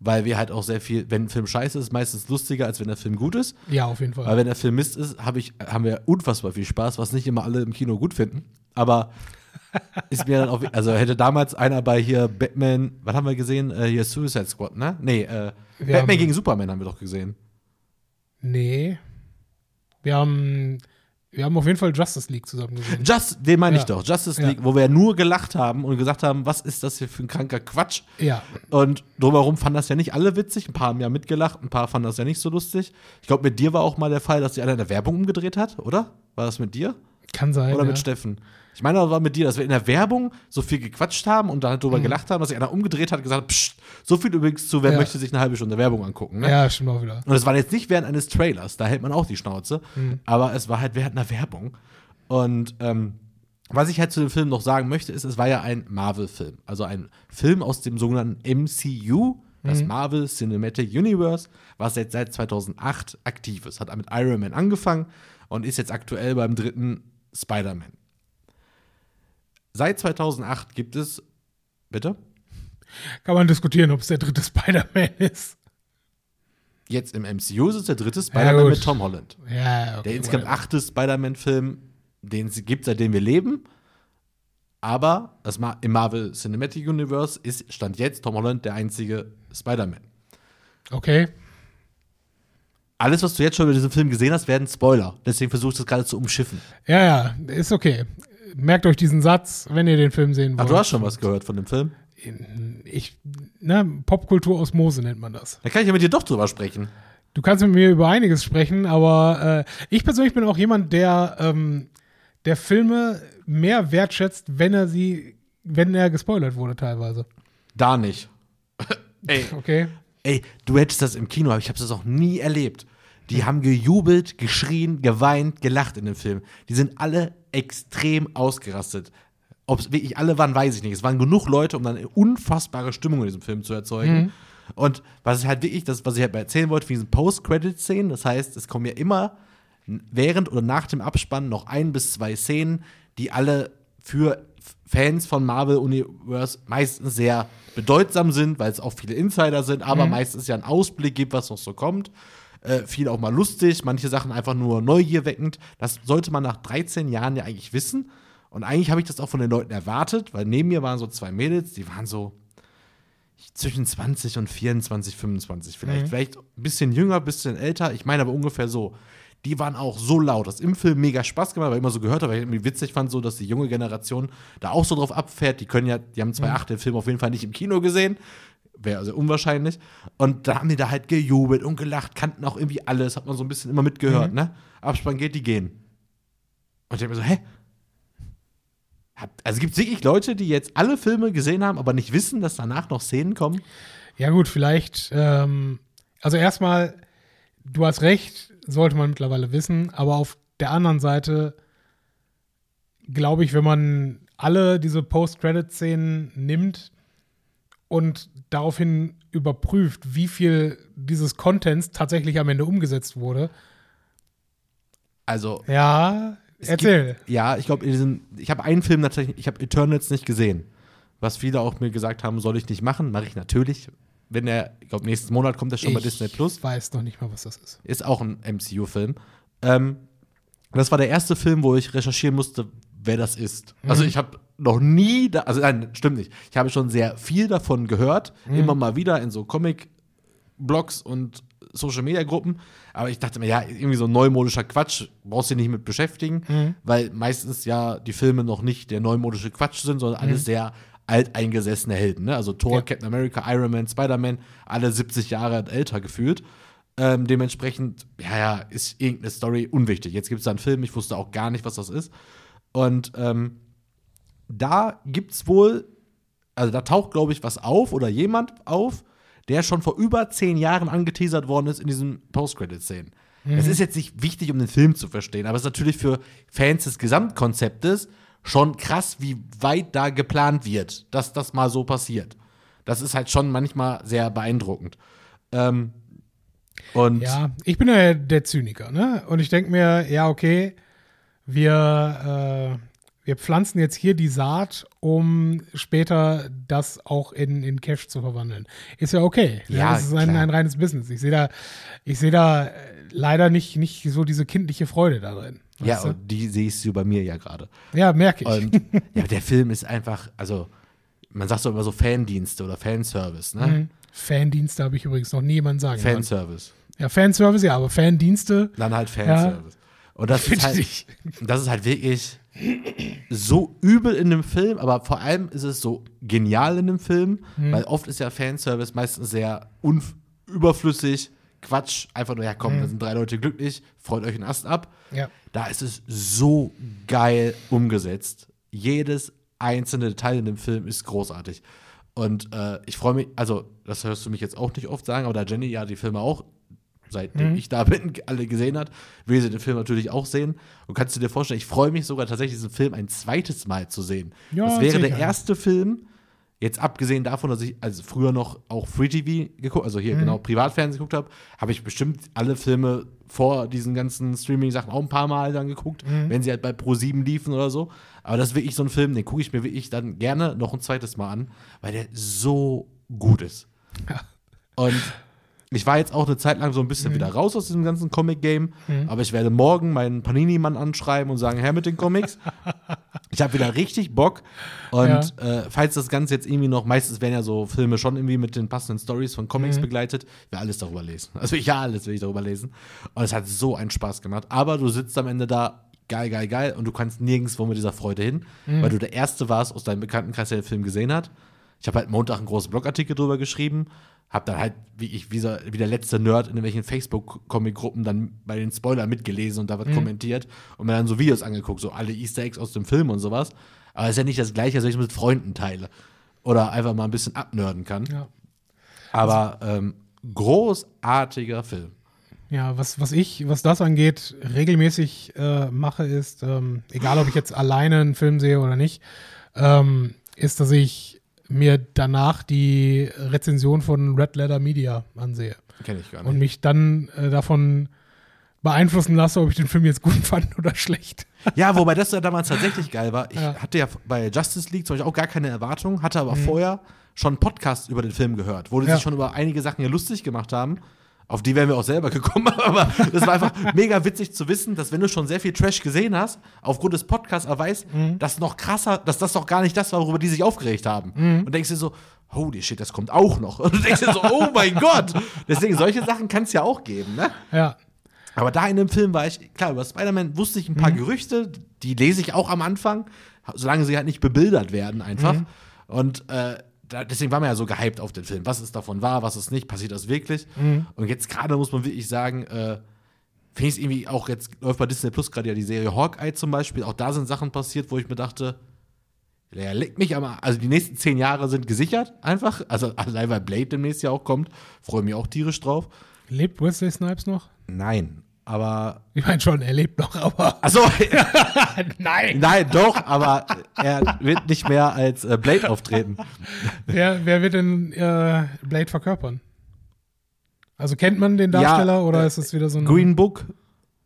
weil wir halt auch sehr viel, wenn ein Film scheiße ist, meistens lustiger, als wenn der Film gut ist. Ja, auf jeden Fall. Weil wenn der Film Mist ist, hab ich, haben wir unfassbar viel Spaß, was nicht immer alle im Kino gut finden. Aber ist mir dann auch, also hätte damals einer bei hier Batman, was haben wir gesehen? Äh, hier Suicide Squad, ne? Nee, äh, Batman gegen Superman haben wir doch gesehen. nee. Wir haben, wir haben auf jeden Fall Justice League zusammen gesehen. Just, den meine ich Ja. doch, Justice Ja. League, wo wir nur gelacht haben und gesagt haben, was ist das hier für ein kranker Quatsch? Ja. Und drumherum fanden das ja nicht alle witzig. Ein paar haben ja mitgelacht, ein paar fanden das ja nicht so lustig. Ich glaube, mit dir war auch mal der Fall, dass die einer eine Werbung umgedreht hat, oder? War das mit dir? Kann sein. Oder ja. mit Steffen? Ich meine, das war mit dir, dass wir in der Werbung so viel gequatscht haben und dann halt Mhm. gelacht haben, dass sich einer umgedreht hat und gesagt hat, Psst, so viel übrigens zu, wer Ja. möchte sich eine halbe Stunde Werbung angucken. Ne? Ja, stimmt auch wieder. Und es war jetzt nicht während eines Trailers, da hält man auch die Schnauze, Mhm. aber es war halt während einer Werbung. Und ähm, was ich halt zu dem Film noch sagen möchte, ist, es war ja ein Marvel-Film. Also ein Film aus dem sogenannten MCU, das Mhm. Marvel Cinematic Universe, was jetzt seit 2008 aktiv ist. Hat mit Iron Man angefangen und ist jetzt aktuell beim dritten Spider-Man. Seit 2008 gibt es, bitte? Kann man diskutieren, ob es der dritte Spider-Man ist. Jetzt im MCU ist es der dritte Spider-Man gut. mit Tom Holland. Ja, okay. Der insgesamt whatever. achte Spider-Man-Film, den es gibt, seitdem wir leben. Aber das Ma im Marvel Cinematic Universe ist Stand jetzt Tom Holland der einzige Spider-Man. Okay. Alles, was du jetzt schon über diesen Film gesehen hast, werden Spoiler. Deswegen versuche ich das gerade zu umschiffen. Ja, ja, ist okay. Merkt euch diesen Satz, wenn ihr den Film sehen wollt. Ach, du hast schon was gehört von dem Film? Ich, ne, Popkultur-Osmose nennt man das. Da kann ich ja mit dir doch drüber sprechen. Du kannst mit mir über einiges sprechen, aber äh, ich persönlich bin auch jemand, der, ähm, der Filme mehr wertschätzt, wenn er sie, wenn er gespoilert wurde teilweise. Da nicht. ey, Okay. Ey, du hättest das im Kino, aber ich habe das auch nie erlebt. Die haben gejubelt, geschrien, geweint, gelacht in dem Film. Die sind alle extrem ausgerastet. Ob es wirklich alle waren, weiß ich nicht. Es waren genug Leute, um dann eine unfassbare Stimmung in diesem Film zu erzeugen. Und was ich halt wirklich, das, was ich halt mal erzählen wollte, für diesen Post-Credit-Szenen, das heißt, es kommen ja immer während oder nach dem Abspann noch ein bis zwei Szenen, die alle für Fans von Marvel Universe meistens sehr bedeutsam sind, weil es auch viele Insider sind, aber meistens ja einen Ausblick gibt, was noch so kommt. Äh, viel auch mal lustig, manche Sachen einfach nur neugierweckend. Das sollte man nach 13 Jahren ja eigentlich wissen. Und eigentlich habe ich das auch von den Leuten erwartet, weil neben mir waren so zwei Mädels, die waren so zwischen 20 und 24, 25 vielleicht. Vielleicht ein bisschen jünger, ein bisschen älter. Ich meine aber ungefähr so. Die waren auch so laut. Das im Film mega Spaß gemacht, weil ich immer so gehört habe, weil ich irgendwie witzig fand, so, dass die junge Generation da auch so drauf abfährt. Die können ja, die haben 2.8 den Film auf jeden Fall nicht im Kino gesehen. Wäre also unwahrscheinlich. Und da haben die da halt gejubelt und gelacht, kannten auch irgendwie alles, hat man so ein bisschen immer mitgehört, ne? Abspann geht, die gehen. Und ich denke mir so, hä? Also gibt es wirklich Leute, die jetzt alle Filme gesehen haben, aber nicht wissen, dass danach noch Szenen kommen? Ja, gut, vielleicht, ähm, also erstmal, du hast recht, sollte man mittlerweile wissen, aber auf der anderen Seite glaube ich, wenn man alle diese Post-Credit-Szenen nimmt und daraufhin überprüft, wie viel dieses Contents tatsächlich am Ende umgesetzt wurde. Also, Ja, erzähl. Gibt, ja, ich glaube, ich habe einen Film tatsächlich, ich habe Eternals nicht gesehen. Was viele auch mir gesagt haben, soll ich nicht machen, mache ich natürlich. Wenn er, ich glaube, nächsten Monat kommt er schon bei Disney Plus. Ich weiß noch nicht mal, was das ist. Ist auch ein MCU-Film. Ähm, das war der erste Film, wo ich recherchieren musste, wer das ist. Also ich habe noch nie, da, also nein, stimmt nicht. Ich habe schon sehr viel davon gehört, immer mal wieder in so Comic-Blogs und Social-Media-Gruppen. Aber ich dachte mir, ja, irgendwie so neumodischer Quatsch, brauchst du dich nicht mit beschäftigen, weil meistens ja die Filme noch nicht der neumodische Quatsch sind, sondern alles sehr alteingesessene Helden. Ne? Also Thor, Ja. Captain America, Iron Man, Spider-Man, alle 70 Jahre älter gefühlt. Ähm, dementsprechend, ja, ja, ist irgendeine Story unwichtig. Jetzt gibt es da einen Film, ich wusste auch gar nicht, was das ist. Und ähm, da gibt's wohl, also da taucht, glaube ich, was auf oder jemand auf, der schon vor über zehn Jahren angeteasert worden ist in diesen Post-Credit-Szenen. Es ist jetzt nicht wichtig, um den Film zu verstehen, aber es ist natürlich für Fans des Gesamtkonzeptes schon krass, wie weit da geplant wird, dass das mal so passiert. Das ist halt schon manchmal sehr beeindruckend. Ähm, und Ja, ich bin ja der Zyniker, ne? Und ich denke mir, ja, okay, wir, äh, wir pflanzen jetzt hier die Saat, um später das auch in, in Cash zu verwandeln. Ist ja okay. ne? Ja, das ist ein, ein reines Business. Ich sehe da, ich sehe da äh, leider nicht, nicht so diese kindliche Freude da drin. Ja, du? und die siehst du bei mir ja gerade. ja merke ich. Und ja, der Film ist einfach, also man sagt so immer so Fandienste oder Fanservice, ne? Mhm. Fandienste habe ich übrigens noch nie jemand sagen. Fanservice. Ja, Fanservice, ja, aber Fandienste. Dann halt Fanservice. Und das ist, halt, das ist halt wirklich so übel in dem Film, aber vor allem ist es so genial in dem Film, Mhm. weil oft ist ja Fanservice meistens sehr überflüssig, Quatsch, einfach nur, ja komm, da sind drei Leute glücklich, freut euch einen Ast ab. Mhm. Ja. Da ist es so geil umgesetzt. Jedes einzelne Detail in dem Film ist großartig. Und äh, ich freue mich, also, das hörst du mich jetzt auch nicht oft sagen, aber da Jenny ja die Filme auch, seitdem Mhm. ich da bin, alle gesehen hat, will sie den Film natürlich auch sehen. Und kannst du dir vorstellen, ich freue mich sogar tatsächlich, diesen Film ein zweites Mal zu sehen. Ja, das wäre der sicher. erste Film, jetzt abgesehen davon, dass ich also früher noch auch Free TV geguckt, also Mhm. hier genau Privatfernsehen geguckt habe, habe ich bestimmt alle Filme vor diesen ganzen Streaming-Sachen auch ein paar Mal dann geguckt, Mhm. wenn sie halt bei Pro7 liefen oder so. Aber das ist wirklich so ein Film, den gucke ich mir wirklich dann gerne noch ein zweites Mal an, weil der so gut ist. Ja. Und ich war jetzt auch eine Zeit lang so ein bisschen Mhm. wieder raus aus diesem ganzen Comic-Game, aber ich werde morgen meinen Panini-Mann anschreiben und sagen, her mit den Comics. ich habe wieder richtig Bock. Und äh, falls das Ganze jetzt irgendwie noch, meistens werden ja so Filme schon irgendwie mit den passenden Stories von Mhm. Comics begleitet, ich will alles darüber lesen. Also ja, alles will ich darüber lesen. Und es hat so einen Spaß gemacht. Aber du sitzt am Ende da, geil, geil, geil, und du kannst nirgendwo mit dieser Freude hin, Mhm. weil du der Erste warst aus deinem Bekanntenkreis, der den Film gesehen hat. Ich habe halt Montag einen großen Blogartikel drüber geschrieben, habe dann halt, wie ich, wie, wie der letzte Nerd in irgendwelchen Facebook-Comic-Gruppen dann bei den Spoilern mitgelesen und da was kommentiert und mir dann so Videos angeguckt, so alle Easter Eggs aus dem Film und sowas. Aber es ist ja nicht das Gleiche, als wenn ich es mit Freunden teile. Oder einfach mal ein bisschen abnörden kann. Ja. Aber ähm, großartiger Film. Ja, was, was ich, was das angeht, regelmäßig äh, mache, ist, ähm, egal ob ich jetzt alleine einen Film sehe oder nicht, ähm, ist, dass ich mir danach die Rezension von Red Letter Media ansehe Kenne ich gar und nicht. mich dann äh, davon beeinflussen lasse, ob ich den Film jetzt gut fand oder schlecht. Ja, wobei das ja damals tatsächlich geil war. Ich Ja. Mhm. hatte ja bei Justice League zum Beispiel auch gar keine Erwartungen, hatte aber vorher schon Podcasts über den Film gehört, wo die Ja. sich schon über einige Sachen ja lustig gemacht haben. Auf die wären wir auch selber gekommen, aber das war einfach mega witzig zu wissen, dass wenn du schon sehr viel Trash gesehen hast, aufgrund des Podcasts erweist, Mhm. dass noch krasser, dass das doch gar nicht das war, worüber die sich aufgeregt haben. Mhm. Und denkst dir so, holy shit, das kommt auch noch. Und du denkst dir so, oh mein Gott. Deswegen, solche Sachen kann es ja auch geben, ne? Ja, Aber da in dem Film war ich, klar, über Spider-Man wusste ich ein paar Gerüchte, die lese ich auch am Anfang, solange sie halt nicht bebildert werden, einfach. Und äh, da, deswegen war man ja so gehypt auf den Film. Was ist davon wahr, was ist nicht, passiert das wirklich? Und jetzt gerade muss man wirklich sagen, äh, finde ich es irgendwie auch jetzt, läuft bei Disney Plus gerade ja die Serie Hawkeye zum Beispiel, auch da sind Sachen passiert, wo ich mir dachte, der legt mich aber, also die nächsten zehn Jahre sind gesichert, einfach. Also allein weil Blade demnächst ja auch kommt, freue mich auch tierisch drauf. lebt Wesley Snipes noch? Nein. Aber. Ich meine schon, er lebt noch, aber. Achso, Nein! nein, doch, aber er wird nicht mehr als äh, Blade auftreten. Wer, wer wird denn äh, Blade verkörpern? Also kennt man den Darsteller Ja, oder äh, ist es wieder so ein. Green Book,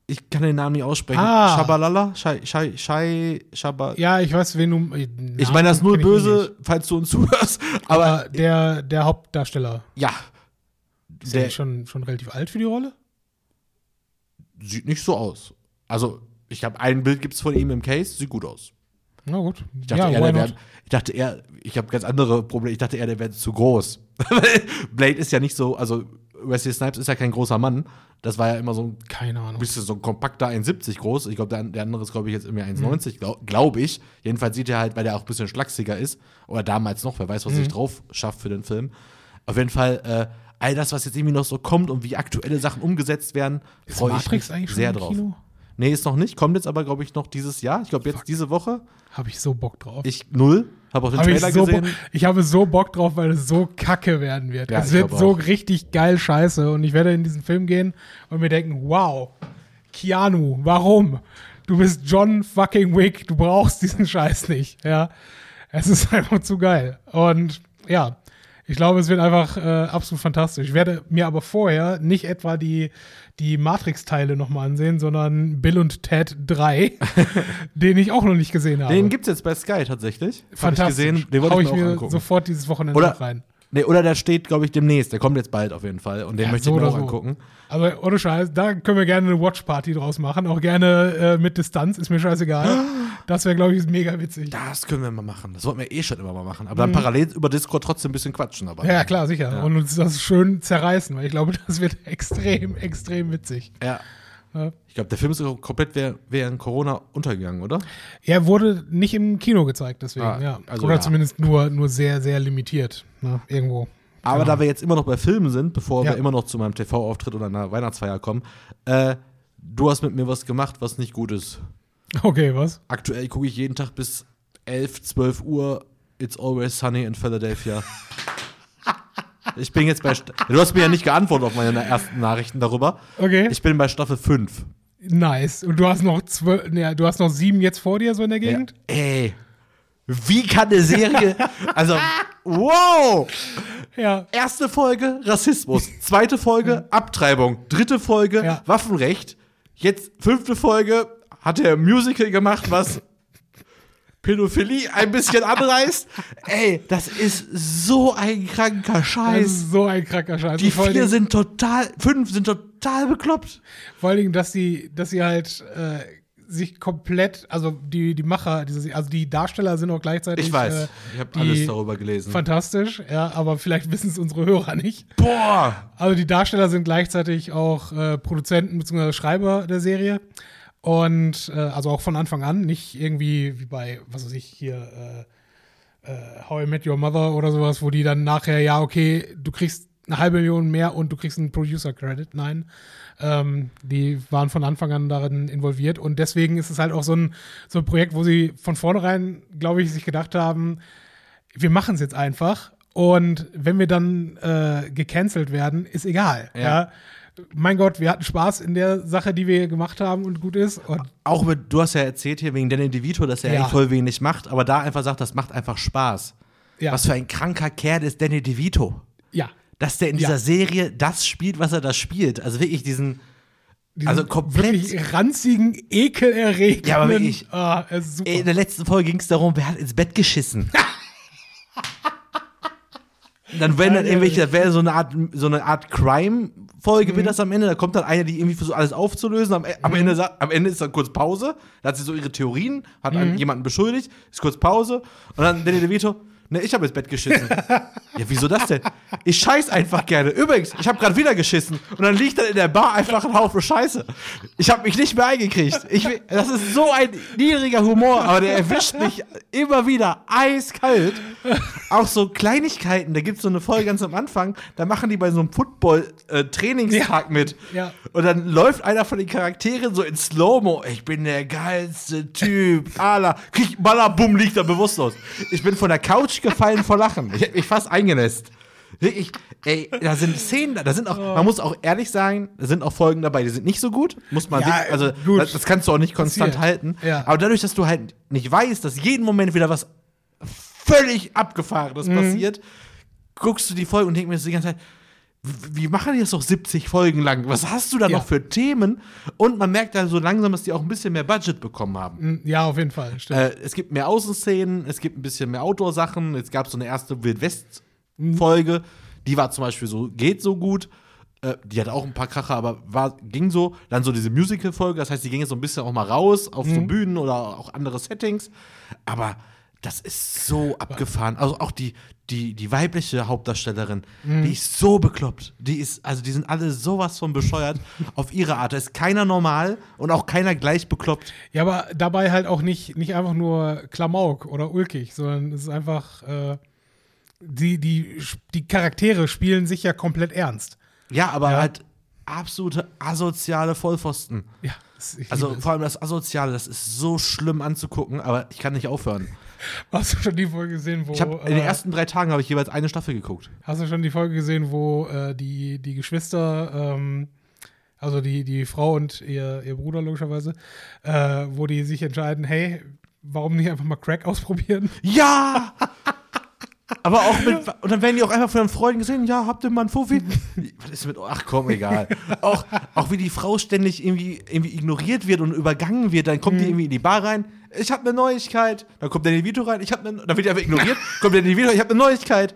ich kann den Namen nicht aussprechen. Ah. Shabalala? Shai, Shai, Shai, Shaba. Ja, ich weiß, wen du. ich meine das nur böse, falls du uns zuhörst, aber Aber der, der Hauptdarsteller ja. ist der Der schon, schon relativ alt für die Rolle? Sieht nicht so aus. Also, ich habe ein Bild gibt's von ihm im Case, sieht gut aus. Na gut. Ich dachte, ja, eher, wär, ich dachte eher, ich habe ganz andere Probleme. Ich dachte eher, der wäre zu groß. Blade ist ja nicht so, also Wesley Snipes ist ja kein großer Mann. Das war ja immer so ein Keine Ahnung. bisschen so ein kompakter 1,70 groß. Ich glaube, der, der andere ist, glaube ich, jetzt irgendwie Mhm. 1,90, glaube glaub ich. Jedenfalls sieht er halt, weil der auch ein bisschen schlachsiger ist. Oder damals noch, wer weiß, was Mhm. sich drauf schafft für den Film. Auf jeden Fall, äh, all das, was jetzt irgendwie noch so kommt und wie aktuelle Sachen umgesetzt werden, freue ich mich sehr drauf. Kino? Nee, ist noch nicht. Kommt jetzt aber, glaube ich, noch dieses Jahr. Ich glaube, jetzt diese Woche. Habe ich so Bock drauf. Ich null. Habe auch den Hab ich, Trailer so gesehen. Bo- ich habe so Bock drauf, weil es so kacke werden wird. Ja, es ich wird so auch. richtig geil scheiße. Und ich werde in diesen Film gehen und mir denken, wow, Keanu, warum? Du bist John fucking Wick, du brauchst diesen Scheiß nicht. Ja, es ist einfach zu geil. Und ja, ich glaube, es wird einfach äh, absolut fantastisch. Ich werde mir aber vorher nicht etwa die, die Matrix-Teile nochmal ansehen, sondern Bill und Ted 3, den ich auch noch nicht gesehen habe. Den gibt's jetzt bei Sky tatsächlich. Hab Fantastisch. Ich gesehen. Den wollte Hau ich ich mir auch mir angucken. sofort dieses Wochenende Oder- rein. Nee, oder der steht, glaube ich, demnächst. Der kommt jetzt bald auf jeden Fall. Und den Ja, möchte so ich mir auch so. angucken. Also ohne Scheiß, da können wir gerne eine Watch-Party draus machen. Auch gerne äh, mit Distanz, ist mir scheißegal. Das wäre, glaube ich, mega witzig. Das können wir mal machen. Das wollten wir eh schon immer mal machen. Aber dann parallel über Discord trotzdem ein bisschen quatschen. Mhm. Ja, klar, sicher. Ja. Und uns das schön zerreißen, weil ich glaube, das wird extrem, extrem witzig. Ja. Ja. Ich glaube, der Film ist komplett während, Corona untergegangen, oder? Er wurde nicht im Kino gezeigt, deswegen, Ah, ja. also Oder ja. zumindest nur, nur sehr, sehr limitiert. Ne? Irgendwo. Aber da wir jetzt immer noch bei Filmen sind, bevor Ja. wir immer noch zu meinem TV-Auftritt oder einer Weihnachtsfeier kommen, äh, du hast mit mir was gemacht, was nicht gut ist. Okay, was? Aktuell gucke ich jeden Tag bis 11, 12 Uhr It's Always Sunny in Philadelphia. Ich bin jetzt bei. Du hast mir ja nicht geantwortet auf meine ersten Nachrichten darüber. Okay. Ich bin bei Staffel 5. nice. Und du hast noch zwölf, ne, du hast noch sieben jetzt vor dir, so in der Gegend? Ey, wie kann eine Serie. Also, wow! Ja. Erste Folge Rassismus, zweite Folge Abtreibung, dritte Folge Ja. Waffenrecht, jetzt fünfte Folge hat er Musical gemacht, was Pädophilie ein bisschen anreißt. Ey, das ist so ein kranker Das Scheiß. ist so ein kranker Scheiß. Die vier Dingen- sind total, fünf sind total bekloppt. Vor allen Dingen, dass sie, dass sie halt äh, sich komplett, also die, die Macher, also die Darsteller sind auch gleichzeitig. Ich weiß, Äh, ich habe alles darüber gelesen. Fantastisch, ja, aber vielleicht wissen es unsere Hörer nicht. Boah! Also die Darsteller sind gleichzeitig auch äh, Produzenten bzw. Schreiber der Serie. Und äh, also auch von Anfang an, nicht irgendwie wie bei, was weiß ich, hier äh, äh, How I Met Your Mother oder sowas, wo die dann nachher, ja, okay, du kriegst eine halbe Million mehr und du kriegst einen Producer-Credit. Nein. Ähm, die waren von Anfang an darin involviert und deswegen ist es halt auch so ein, so ein Projekt, wo sie von vornherein, glaube ich, sich gedacht haben, wir machen es jetzt einfach und wenn wir dann äh, gecancelt werden, ist egal. Ja. Ja. Mein Gott, wir hatten Spaß in der Sache, die wir gemacht haben und gut ist. Und Auch mit, du hast ja erzählt hier wegen Danny DeVito, dass er Ja. eigentlich voll wenig macht, aber da einfach sagt, das macht einfach Spaß. ja, Was für ein kranker Kerl ist Danny DeVito. ja. Dass der in dieser Ja. Serie das spielt, was er da spielt. Also wirklich diesen. Diesen Also komplett- wirklich ranzigen, ekelerregenden. Ja, aber wirklich. Ah, ist super. Ey, in der letzten Folge ging es darum, wer hat ins Bett geschissen. dann werden dann irgendwelche, das wäre so eine Art, so eine Art Crime-Folge, Mhm. wird das am Ende. Da kommt dann einer, die irgendwie versucht, alles aufzulösen. Am, am, Ende, sa- am Ende ist dann kurz Pause. Da hat sie so ihre Theorien, hat Mhm. jemanden beschuldigt, ist kurz Pause. Und dann Danny DeVito, ne, ich habe ins Bett geschissen. ja, wieso das denn? Ich scheiß einfach gerne. Übrigens, ich habe gerade wieder geschissen. Und dann liegt dann in der Bar einfach ein Haufen Scheiße. Ich habe mich nicht mehr eingekriegt. Ich, das ist so ein niedriger Humor, aber der erwischt mich immer wieder eiskalt. Auch so Kleinigkeiten. Da gibt es so eine Folge ganz am Anfang, da machen die bei so einem Football-Trainingstag mit. Ja. Und dann läuft einer von den Charakteren so in Slow-Mo. Ich bin der geilste Typ. Ala. Krieg, balla, bumm, liegt er bewusstlos. Ich bin von der Couch gefallen vor Lachen. Ich hätte mich fast eingenässt. Wirklich, ey, da sind Szenen, da sind auch, man muss auch ehrlich sagen, da sind auch Folgen dabei, die sind nicht so gut. Muss man, Ja, also das, das kannst du auch nicht konstant Passiert. halten. Ja. Aber dadurch, dass du halt nicht weißt, dass jeden Moment wieder was völlig Abgefahrenes passiert, guckst du die Folge und denkst mir das die ganze Zeit, w- wie machen die das doch 70 Folgen lang? Was hast du da Ja. noch für Themen? Und man merkt dann so langsam, dass die auch ein bisschen mehr Budget bekommen haben. Mm, Ja, auf jeden Fall. Äh, es gibt mehr Außenszenen, es gibt ein bisschen mehr Outdoor-Sachen. Jetzt gab es so eine erste Wild-West-Folge, die war zum Beispiel so, geht so gut. Äh, die hatte auch ein paar Kracher, aber war, ging so. Dann so diese Musical-Folge, das heißt, die ging jetzt so ein bisschen auch mal raus auf so Bühnen oder auch andere Settings. Aber das ist so abgefahren. Also auch die, die, die weibliche Hauptdarstellerin, die ist so bekloppt. Die ist, also die sind alle sowas von bescheuert auf ihre Art. Da ist keiner normal und auch keiner gleich bekloppt. Ja, aber dabei halt auch nicht, nicht einfach nur Klamauk oder ulkig, sondern es ist einfach, äh, die, die, die Charaktere spielen sich ja komplett ernst. Ja, aber Ja. halt absolute asoziale Vollpfosten. Ja, Also vor allem das Asoziale, das ist so schlimm anzugucken, aber ich kann nicht aufhören. hast du schon die Folge gesehen, wo. Ich habe in den äh, ersten drei Tagen habe ich jeweils eine Staffel geguckt. Hast du schon die Folge gesehen, wo äh, die, die Geschwister, ähm, also die, die Frau und ihr, ihr Bruder logischerweise, äh, wo die sich entscheiden, hey, warum nicht einfach mal Crack ausprobieren? Ja! aber auch mit, und dann werden die auch einfach von den Freunden gesehen, ja, habt ihr mal einen Fuffi? Was ist mit, ach komm, egal. Auch, auch wie die Frau ständig irgendwie, irgendwie ignoriert wird und übergangen wird, dann kommt die irgendwie in die Bar rein, ich habe eine Neuigkeit. Dann kommt der in die Vito rein, ich habe eine, dann wird die einfach ignoriert, kommt der in die Vito, ich habe eine Neuigkeit.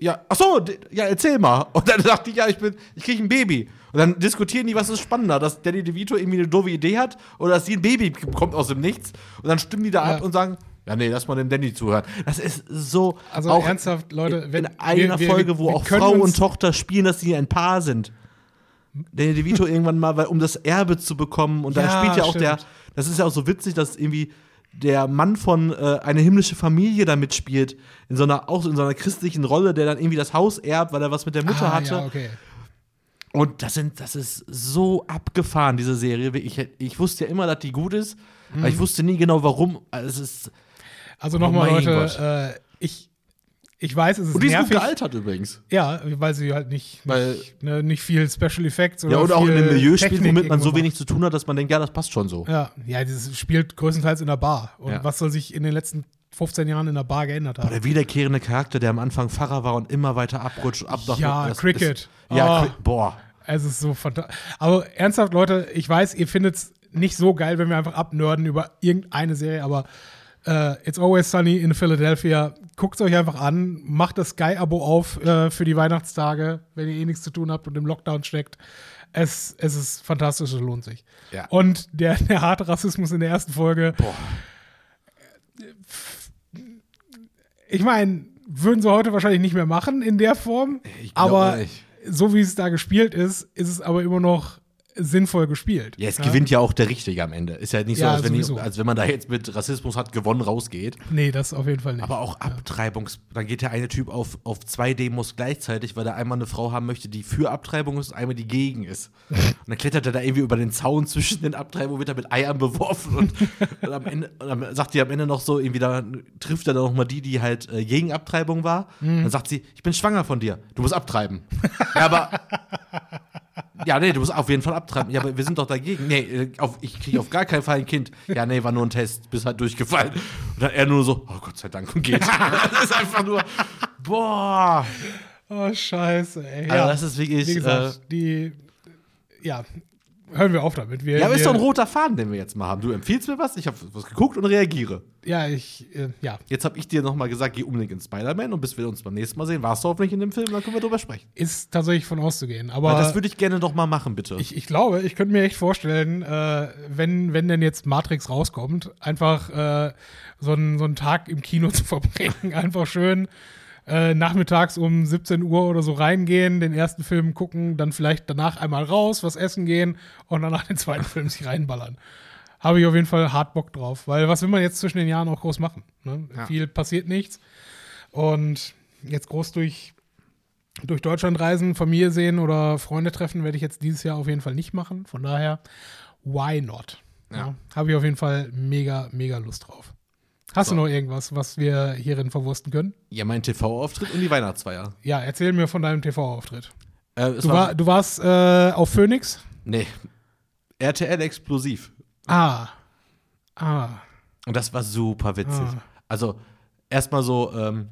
Ja, ach so, ja, erzähl mal. Und dann sagt die, ja, ich bin, ich kriege ein Baby. Und dann diskutieren die, was ist spannender, dass Danny DeVito irgendwie eine doofe Idee hat oder dass sie ein Baby bekommt aus dem Nichts. Und dann stimmen die da Ja. ab und sagen, ja, nee, lass mal dem Danny zuhören. Das ist so. Also auch ernsthaft, Leute, wenn in einer wir- wir- Folge, wo wir auch können Frau und Tochter spielen, dass sie ein Paar sind. Danny DeVito irgendwann mal, weil, um das Erbe zu bekommen. Und da Ja, spielt ja auch stimmt. der, das ist ja auch so witzig, dass irgendwie der Mann von äh, eine himmlische Familie da mitspielt, in so einer, auch in so einer christlichen Rolle, der dann irgendwie das Haus erbt, weil er was mit der Mutter ah, hatte. Ja, okay. Und das sind, das ist so abgefahren, diese Serie. Ich, ich wusste ja immer, dass die gut ist, aber ich wusste nie genau warum. Also Es ist, Also nochmal, Oh Leute, äh, ich, ich weiß, es ist und die ist gut nervig. gealtert übrigens. Ja, weil sie halt nicht, Weil- nicht, ne, nicht viel Special Effects oder Ja, und auch in einem Milieu spielt, womit man so wenig zu tun hat, dass man denkt, ja, das passt schon so. macht. Ja, ja, das spielt größtenteils in der Bar. Und Ja. was soll sich in den letzten 15 Jahren in der Bar geändert haben? Der wiederkehrende Charakter, der am Anfang Pfarrer war und immer weiter abrutscht. Ab nach- Ja, das Cricket. Ist, ja, Oh. Boah. Es ist so fantastisch. Aber ernsthaft, Leute, ich weiß, ihr findet es nicht so geil, wenn wir einfach abnörden über irgendeine Serie, aber äh, It's Always Sunny in Philadelphia. Guckt es euch einfach an, macht das Sky-Abo auf äh, für die Weihnachtstage, wenn ihr eh nichts zu tun habt und im Lockdown steckt. Es, es ist fantastisch, es lohnt sich. Ja. Und der, der harte Rassismus in der ersten Folge. Boah. Ich meine, würden sie heute wahrscheinlich nicht mehr machen in der Form. Aber so wie es da gespielt ist, ist es aber immer noch sinnvoll gespielt. Ja, es gewinnt ja auch der Richtige am Ende. Ist ja nicht so, Ja, als, wenn sowieso. als wenn man da jetzt mit Rassismus hat gewonnen rausgeht. Nee, das auf jeden Fall nicht. Aber auch Abtreibungs. Dann geht der eine Typ auf, auf zwei Demos gleichzeitig, weil er einmal eine Frau haben möchte, die für Abtreibung ist und einmal die gegen ist. Und dann klettert er da irgendwie über den Zaun zwischen den Abtreibungen, wird er mit Eiern beworfen und, und am Ende und dann sagt die am Ende noch so, irgendwie da trifft er dann noch mal die, die halt äh, gegen Abtreibung war. Dann sagt sie, ich bin schwanger von dir, du musst abtreiben. ja, aber ja, nee, du musst auf jeden Fall abtreiben. Ja, aber wir sind doch dagegen. Nee, äh, auf, ich kriege auf gar keinen Fall ein Kind. Ja, nee, war nur ein Test, bist halt durchgefallen. Und dann er nur so, oh Gott sei Dank, und geht. das ist einfach nur, boah. oh, scheiße, ey. Also das ist wirklich, Wie gesagt, die, ja, hören wir auf damit. Wir, Ja, aber ist doch ein roter Faden, den wir jetzt mal haben. Du empfiehlst mir was, ich habe was geguckt und reagiere. Ja, ich, äh, ja, Jetzt habe ich dir noch mal gesagt, geh unbedingt in Spider-Man und bis wir uns beim nächsten Mal sehen, warst du hoffentlich in dem Film, dann können wir drüber sprechen. ist tatsächlich von auszugehen. Aber Weil das würde ich gerne doch mal machen, bitte. ich, ich glaube, ich könnte mir echt vorstellen, äh, wenn, wenn denn jetzt Matrix rauskommt, einfach äh, so, einen, so einen Tag im Kino zu verbringen. Einfach schön äh, nachmittags um 17 Uhr oder so reingehen, den ersten Film gucken, dann vielleicht danach einmal raus, was essen gehen und danach den zweiten Film sich reinballern. Habe ich auf jeden Fall hart Bock drauf, weil was will man jetzt zwischen den Jahren auch groß machen? Ne? Ja. Viel passiert nichts. Und jetzt groß durch, durch Deutschland reisen, Familie sehen oder Freunde treffen, werde ich jetzt dieses Jahr auf jeden Fall nicht machen. Von daher, why not? Ja. Ja. Habe ich auf jeden Fall mega, mega Lust drauf. Hast So. du noch irgendwas, was wir hierin verwursten können? Ja, mein TV-Auftritt und die Weihnachtsfeier. Ja, erzähl mir von deinem TV-Auftritt. Äh, Du, war, du warst äh, auf Phoenix? Nee. RTL explosiv. Ah. Ah. Und das war super witzig. Ah. Also, erstmal so, ähm,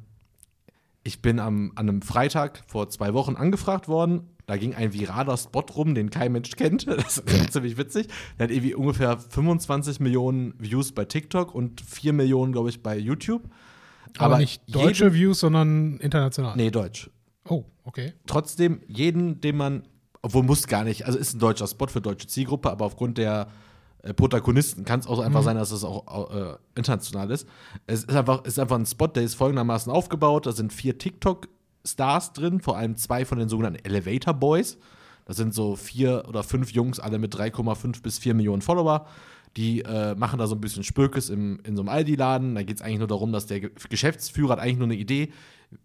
ich bin am, an einem Freitag vor zwei Wochen angefragt worden. Da ging ein viraler Spot rum, den kein Mensch kennt. Das ist ziemlich witzig. Der hat irgendwie ungefähr 25 Millionen Views bei TikTok und 4 Millionen, glaube ich, bei YouTube. Aber, nicht deutsche Views, sondern international. Nee, deutsch. Oh, okay. trotzdem jeden, den man, obwohl muss gar nicht, also ist ein deutscher Spot für deutsche Zielgruppe, aber aufgrund der äh, Protagonisten kann es auch einfach sein, dass es auch äh, international ist. Es ist einfach, ist einfach ein Spot, der ist folgendermaßen aufgebaut. Da sind vier TikTok-Stars drin, vor allem zwei von den sogenannten Elevator Boys. Das sind so vier oder fünf Jungs, alle mit 3,5 bis 4 Millionen Follower. Die äh, machen da so ein bisschen Spökes im, in so einem Aldi-Laden. Da geht es eigentlich nur darum, dass der Ge- Geschäftsführer hat eigentlich nur eine Idee.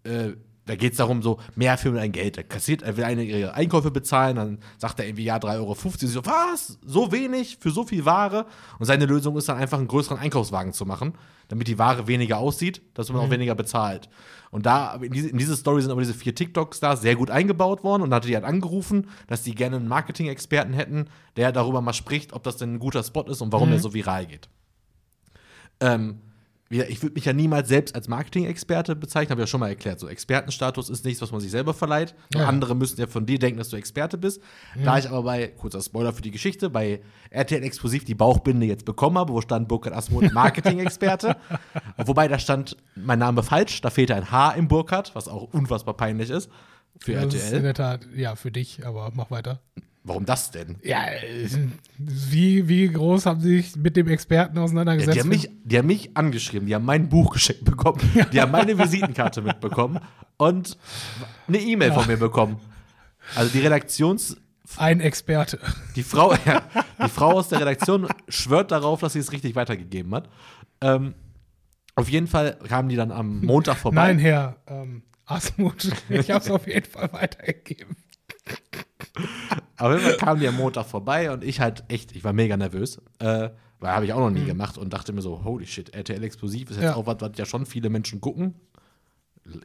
Äh, da geht es darum, so mehr für dein Geld. Er kassiert, er will eine ihre Einkäufe bezahlen, dann sagt er irgendwie, ja, 3,50 Euro. So, was? So wenig für so viel Ware? Und seine Lösung ist dann einfach einen größeren Einkaufswagen zu machen, damit die Ware weniger aussieht, dass man auch weniger bezahlt. Und da, in diese, in diese Story sind aber diese vier TikTok-Stars sehr gut eingebaut worden und hatte die halt angerufen, dass die gerne einen Marketing-Experten hätten, der darüber mal spricht, ob das denn ein guter Spot ist und warum der so viral geht. Ähm, ich würde mich ja niemals selbst als Marketing-Experte bezeichnen, habe ich ja schon mal erklärt. So Expertenstatus ist nichts, was man sich selber verleiht. Ja. Andere müssen ja von dir denken, dass du Experte bist. Da ich aber bei, kurzer Spoiler für die Geschichte, bei RTL Explosiv die Bauchbinde jetzt bekommen habe, wo stand Burkhard Asmuth Marketing-Experte. Wobei da stand mein Name falsch, da fehlte ein H im Burkhard, was auch unfassbar peinlich ist für Das ist in RTL. der Tat, ja, für dich, aber mach weiter. Warum das denn? Ja, wie, wie groß haben Sie sich mit dem Experten Ja, auseinandergesetzt? die, haben mich, die haben mich angeschrieben, die haben mein Buch geschenkt bekommen, die haben meine Visitenkarte mitbekommen und eine E-Mail von mir bekommen. Also die Redaktions, Ein Experte. die Frau, ja, die Frau aus der Redaktion schwört darauf, dass sie es richtig weitergegeben hat. Ähm, auf jeden Fall kamen die dann am Montag vorbei. Nein, Herr ähm, Asmuth, ich habe es auf jeden Fall weitergegeben. Auf jeden Fall kamen die am Montag vorbei und ich halt echt, ich war mega nervös, äh, weil habe ich auch noch Mhm. nie gemacht und dachte mir so, holy shit, RTL Explosiv ist jetzt Ja. auch was, was ja schon viele Menschen gucken.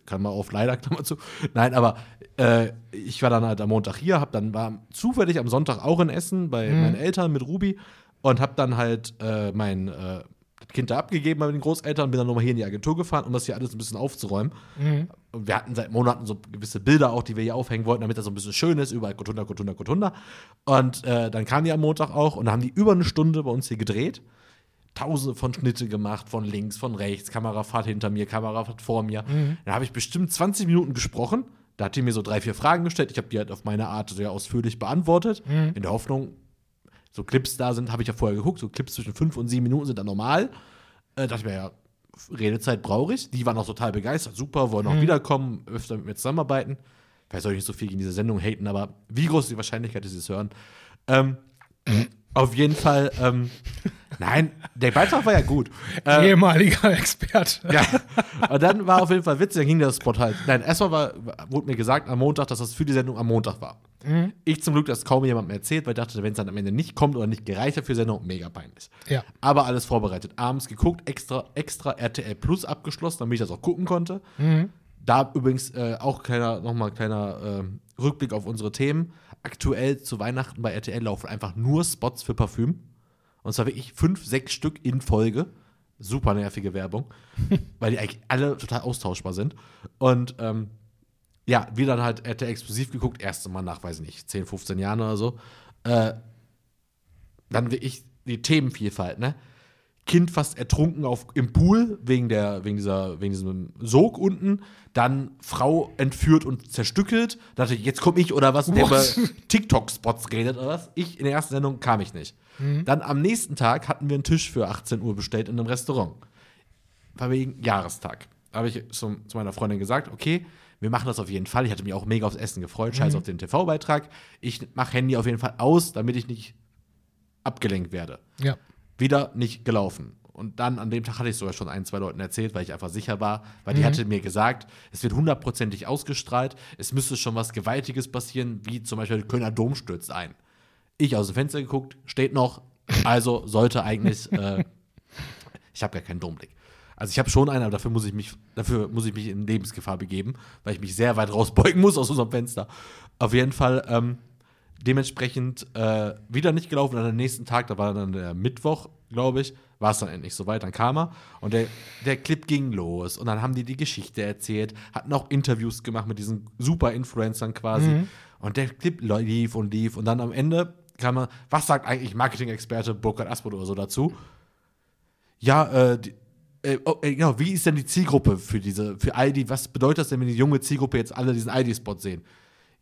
Kann man auf leider, Klammer zu. Nein, aber äh, ich war dann halt am Montag hier, hab dann war zufällig am Sonntag auch in Essen bei Mhm. meinen Eltern mit Ruby und hab dann halt äh, mein äh, Kind da abgegeben bei den Großeltern und bin dann nochmal hier in die Agentur gefahren, um das hier alles ein bisschen aufzuräumen. Mhm. Und wir hatten seit Monaten so gewisse Bilder auch, die wir hier aufhängen wollten, damit das so ein bisschen schön ist. Überall Kotunda, Kotunda, Kotunda. Und äh, dann kamen die am Montag auch und haben die über eine Stunde bei uns hier gedreht. Tausende von Schnitte gemacht, von links, von rechts, Kamerafahrt hinter mir, Kamerafahrt vor mir. Dann habe ich bestimmt 20 Minuten gesprochen. Da hat die mir so drei, vier Fragen gestellt. Ich habe die halt auf meine Art sehr ausführlich beantwortet. In der Hoffnung, so Clips da sind, habe ich ja vorher geguckt, so Clips zwischen fünf und sieben Minuten sind dann normal. Äh, dachte ich mir, ja, Redezeit brauche ich. Die waren auch total begeistert, super, wollen auch wiederkommen, öfter mit mir zusammenarbeiten. Vielleicht soll ich nicht so viel gegen diese Sendung haten, aber wie groß ist die Wahrscheinlichkeit, dass sie es hören? Ähm, auf jeden Fall, ähm, nein, der Beitrag war ja gut. Äh, Ehemaliger Experte. ja. Und dann war auf jeden Fall witzig, dann ging der Spot halt. Nein, erstmal war, wurde mir gesagt am Montag, dass das für die Sendung am Montag war. Ich zum Glück das kaum jemandem erzählt, weil ich dachte, wenn es dann am Ende nicht kommt oder nicht gereicht hat für die Sendung, mega peinlich. Ja. Aber alles vorbereitet. Abends geguckt, extra, extra RTL Plus abgeschlossen, damit ich das auch gucken konnte. Da übrigens äh, auch kleiner, nochmal kleiner ähm, Rückblick auf unsere Themen. Aktuell zu Weihnachten bei RTL laufen einfach nur Spots für Parfüm. Und zwar wirklich fünf, sechs Stück in Folge. Super nervige Werbung, weil die eigentlich alle total austauschbar sind. Und ähm, ja, wir dann halt RTL exklusiv geguckt, erste Mal nach, weiß ich nicht, 10, 15 Jahren oder so. Äh, dann wirklich die Themenvielfalt, ne? Kind fast ertrunken auf, im Pool wegen, der, wegen, dieser, wegen diesem Sog unten. Dann Frau entführt und zerstückelt. Da dachte ich, jetzt komme ich oder was, der über TikTok-Spots redet oder was. Ich in der ersten Sendung kam ich nicht. Dann am nächsten Tag hatten wir einen Tisch für 18 Uhr bestellt in einem Restaurant. War wegen Jahrestag. Da habe ich zu, zu meiner Freundin gesagt, okay, wir machen das auf jeden Fall. Ich hatte mich auch mega aufs Essen gefreut, scheiß auf den TV-Beitrag. Ich mache Handy auf jeden Fall aus, damit ich nicht abgelenkt werde Ja. Wieder nicht gelaufen. Und dann an dem Tag hatte ich sogar schon ein, zwei Leuten erzählt, weil ich einfach sicher war, weil die hatte mir gesagt, es wird hundertprozentig ausgestrahlt, es müsste schon was Gewaltiges passieren, wie zum Beispiel der Kölner Dom stürzt ein. Ich aus dem Fenster geguckt, steht noch, also sollte eigentlich, äh, ich habe gar keinen Domblick. Also ich habe schon einen, aber dafür muss ich mich, dafür muss ich mich in Lebensgefahr begeben, weil ich mich sehr weit rausbeugen muss aus unserem Fenster. Auf jeden Fall ähm, dementsprechend äh, wieder nicht gelaufen. Und am nächsten Tag, da war dann der Mittwoch, glaube ich, war es dann endlich soweit. Dann kam er und der, der Clip ging los. Und dann haben die die Geschichte erzählt, hatten auch Interviews gemacht mit diesen Super-Influencern quasi. Mhm. Und der Clip lief und lief. Und dann am Ende kam er, was sagt eigentlich Marketing-Experte Burkhard Aspert oder so dazu? Ja, äh, die, äh, oh, äh, genau, wie ist denn die Zielgruppe für diese, für all die, was bedeutet das denn, wenn die junge Zielgruppe jetzt alle diesen ID-Spot sehen?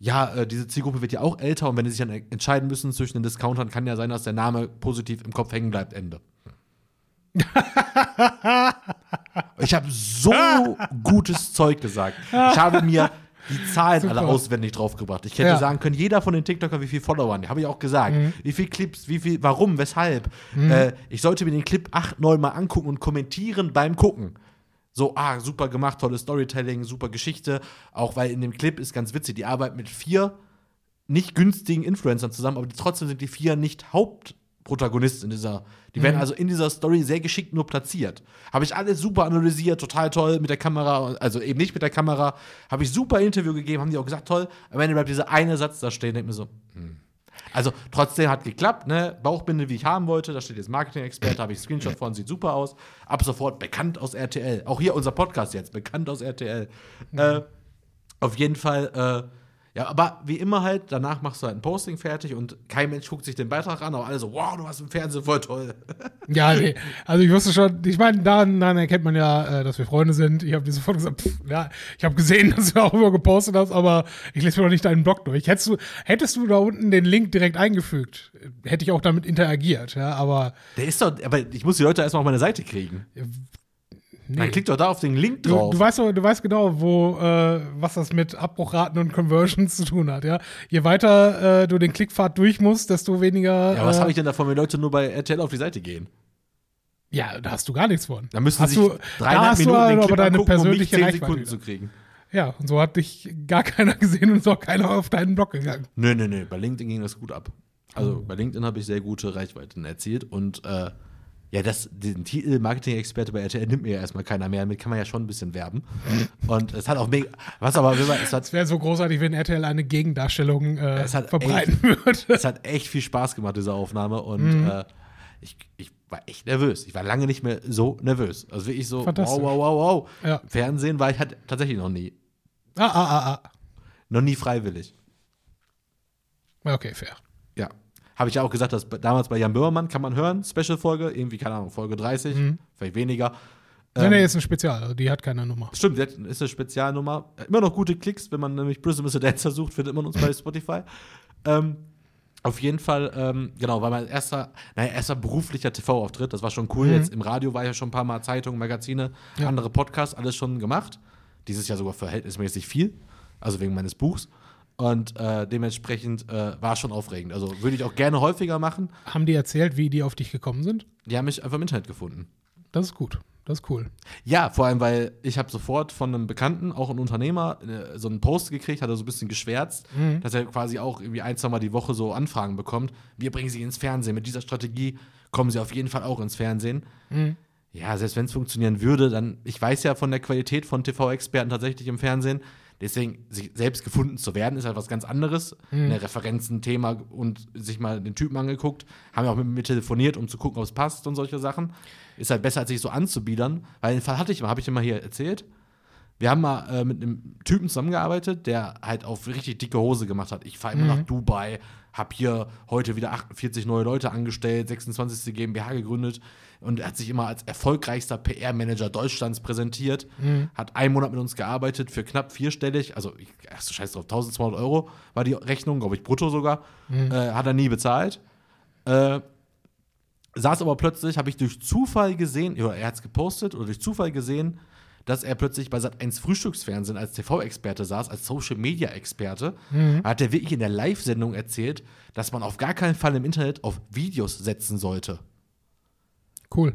Ja, äh, diese Zielgruppe wird ja auch älter und wenn sie sich dann entscheiden müssen zwischen den Discountern, kann ja sein, dass der Name positiv im Kopf hängen bleibt. Ende. ich habe so gutes Zeug gesagt. Ich habe mir die Zahlen Super. alle auswendig draufgebracht. Ich hätte Ja. sagen können, jeder von den TikTokern, wie viel Followern, habe ich auch gesagt. Mhm. Wie viel Clips, wie viel, warum, weshalb. Äh, ich sollte mir den Clip acht, neun Mal angucken und kommentieren beim Gucken. So, ah, super gemacht, tolles Storytelling, super Geschichte. Auch weil in dem Clip ist ganz witzig, die arbeiten mit vier nicht günstigen Influencern zusammen, aber die, trotzdem sind die vier nicht Hauptprotagonisten in dieser. Die werden also in dieser Story sehr geschickt nur platziert. Habe ich alles super analysiert, total toll mit der Kamera, also eben nicht mit der Kamera. Habe ich super Interview gegeben, haben die auch gesagt, toll. Am Ende bleibt dieser eine Satz da stehen, denkt mir so, hm. Also trotzdem hat geklappt, ne? Bauchbinde, wie ich haben wollte. Da steht jetzt Marketing-Experte, habe ich Screenshot von, sieht super aus. Ab sofort bekannt aus RTL. Auch hier unser Podcast jetzt, bekannt aus RTL. Äh, auf jeden Fall, äh, ja, aber wie immer halt, danach machst du halt ein Posting fertig und kein Mensch guckt sich den Beitrag an, aber alle so, wow, du hast im Fernsehen voll toll. Ja, nee. Also ich wusste schon, ich meine, daran, daran erkennt man ja, äh, dass wir Freunde sind. Ich habe dir sofort gesagt, pff, ja, ich habe gesehen, dass du auch immer gepostet hast, aber ich lese mir doch nicht deinen Blog durch. Hättest du, hättest du da unten den Link direkt eingefügt, hätte ich auch damit interagiert, ja, aber Der ist doch, aber ich muss die Leute erstmal auf meine Seite kriegen. Nee. Dann klick doch da auf den Link Du, drauf. du, weißt, doch- du weißt genau, wo, äh, was das mit Abbruchraten und Conversions zu tun hat, ja. Je weiter äh, du den Klickpfad durch musst, desto weniger. ja, was äh, habe ich denn davon, wenn Leute nur bei RTL auf die Seite gehen? Ja, da hast du gar nichts von. Da müssen hast sich du, da dreieinhalb hast du Minuten den aber Clip deine angucken, um mich persönliche zehn Reichweite. Sekunden wieder. zu kriegen. Ja, und so hat dich gar keiner gesehen und ist auch keiner auf deinen Blog gegangen. Nö, nö, nö. Bei LinkedIn ging das gut ab. Also bei LinkedIn habe ich sehr gute Reichweiten erzielt und äh, ja, das, den Titel Marketing-Experte bei RTL nimmt mir ja erstmal keiner mehr. Damit kann man ja schon ein bisschen werben. Und es hat auch mega. Was aber, wenn man, es Es wäre so großartig, wenn RTL eine Gegendarstellung äh, verbreiten würde. es hat echt viel Spaß gemacht, diese Aufnahme. Und Mhm. äh, ich, ich war echt nervös. Ich war lange nicht mehr so nervös. Also wirklich so, wow, wow, wow, wow. Ja. Fernsehen war ich halt tatsächlich noch nie. Ah, ah, ah, ah. Noch nie freiwillig. Okay, fair. Habe ich ja auch gesagt, dass damals bei Jan Böhmermann kann man hören, Special-Folge, irgendwie, keine Ahnung, Folge 30, vielleicht weniger. Nee, Ähm, nee, ist ein Spezial, also die hat keine Nummer. Stimmt, ist eine Spezialnummer. Immer noch gute Klicks, wenn man nämlich Prism is a Dancer sucht, findet man uns bei Spotify. Ähm, auf jeden Fall, ähm, genau, war mein erster, naja, erster beruflicher TV-Auftritt. Das war schon cool. Mhm. Jetzt im Radio war ich ja schon ein paar Mal Zeitungen, Magazine, Ja. andere Podcasts, alles schon gemacht. Dieses Jahr sogar verhältnismäßig viel, also wegen meines Buchs. Und äh, dementsprechend äh, war es schon aufregend. Also würde ich auch gerne häufiger machen. Haben die erzählt, wie die auf dich gekommen sind? Die haben mich einfach im Internet gefunden. Das ist gut. Das ist cool. Ja, vor allem, weil ich habe sofort von einem Bekannten, auch ein Unternehmer, äh, so einen Post gekriegt, hat er so ein bisschen geschwärzt, dass er quasi auch irgendwie ein, zwei Mal die Woche so Anfragen bekommt. Wir bringen sie ins Fernsehen. Mit dieser Strategie kommen sie auf jeden Fall auch ins Fernsehen. Ja, selbst wenn es funktionieren würde, dann, ich weiß ja von der Qualität von TV-Experten tatsächlich im Fernsehen. Deswegen, sich selbst gefunden zu werden, ist halt was ganz anderes. Eine Referenzen, Thema und sich mal den Typen angeguckt. Haben ja auch mit mir telefoniert, um zu gucken, ob es passt und solche Sachen. Ist halt besser, als sich so anzubiedern. Weil den Fall hatte ich mal, habe ich immer hier erzählt. Wir haben mal äh, mit einem Typen zusammengearbeitet, der halt auf richtig dicke Hose gemacht hat. Ich fahre immer nach Dubai, habe hier heute wieder 48 neue Leute angestellt, 26. GmbH gegründet und er hat sich immer als erfolgreichster PR-Manager Deutschlands präsentiert. Hat einen Monat mit uns gearbeitet für knapp vierstellig, also ich, ach so scheiß drauf, 1200 Euro war die Rechnung, glaube ich, brutto sogar. Äh, hat er nie bezahlt. Äh, saß aber plötzlich, habe ich durch Zufall gesehen, oder er hat es gepostet, oder durch Zufall gesehen, dass er plötzlich bei Sat1 Frühstücksfernsehen als TV-Experte saß, als Social-Media-Experte. Hat er wirklich in der Live-Sendung erzählt, dass man auf gar keinen Fall im Internet auf Videos setzen sollte. Cool.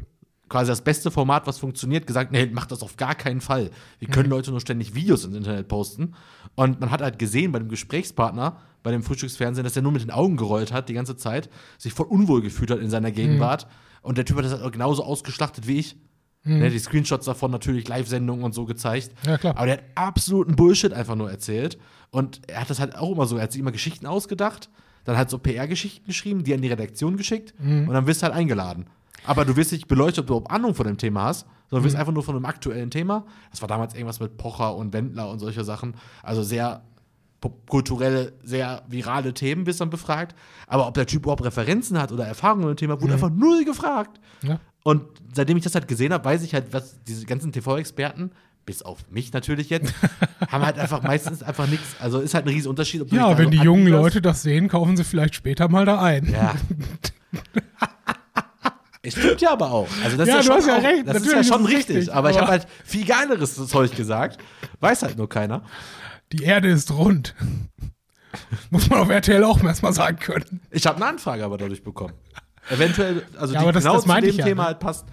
Quasi das beste Format, was funktioniert, gesagt, nee, macht das auf gar keinen Fall. Wir können Leute nur ständig Videos ins Internet posten. Und man hat halt gesehen bei dem Gesprächspartner, bei dem Frühstücksfernsehen, dass er nur mit den Augen gerollt hat die ganze Zeit, sich voll unwohl gefühlt hat in seiner Gegenwart. Und der Typ hat das halt genauso ausgeschlachtet wie ich. Ne, die Screenshots davon natürlich, Live-Sendungen und so gezeigt. Ja, klar. Aber der hat absoluten Bullshit einfach nur erzählt. Und er hat das halt auch immer so, er hat sich immer Geschichten ausgedacht, dann halt so PR-Geschichten geschrieben, die an die Redaktion geschickt und dann wirst du halt eingeladen. Aber du wirst nicht beleuchtet, ob du überhaupt Ahnung von dem Thema hast, sondern wirst einfach nur von einem aktuellen Thema. Das war damals irgendwas mit Pocher und Wendler und solche Sachen. Also sehr popkulturelle, sehr virale Themen wirst dann befragt. Aber ob der Typ überhaupt Referenzen hat oder Erfahrungen im Thema, wurde einfach null gefragt. Ja. Und seitdem ich das halt gesehen habe, weiß ich halt, was diese ganzen TV-Experten, bis auf mich natürlich jetzt, haben halt einfach meistens einfach nichts. Also ist halt ein riesen Unterschied. Ob du Ja, wenn die jungen. Leute das sehen, kaufen sie vielleicht später mal da ein. Ja. Es stimmt ja aber auch. Also das Ja, ist ja du schon hast ja recht, Das ist ja natürlich schon richtig. richtig, aber ich habe halt viel geileres Zeug gesagt. Weiß halt nur keiner. Die Erde ist rund. Muss man auf RTL auch erstmal sagen können. Ich habe eine Anfrage aber dadurch bekommen. Eventuell, also Ja, die das- genau das zu dem ja, Thema ne? halt passt.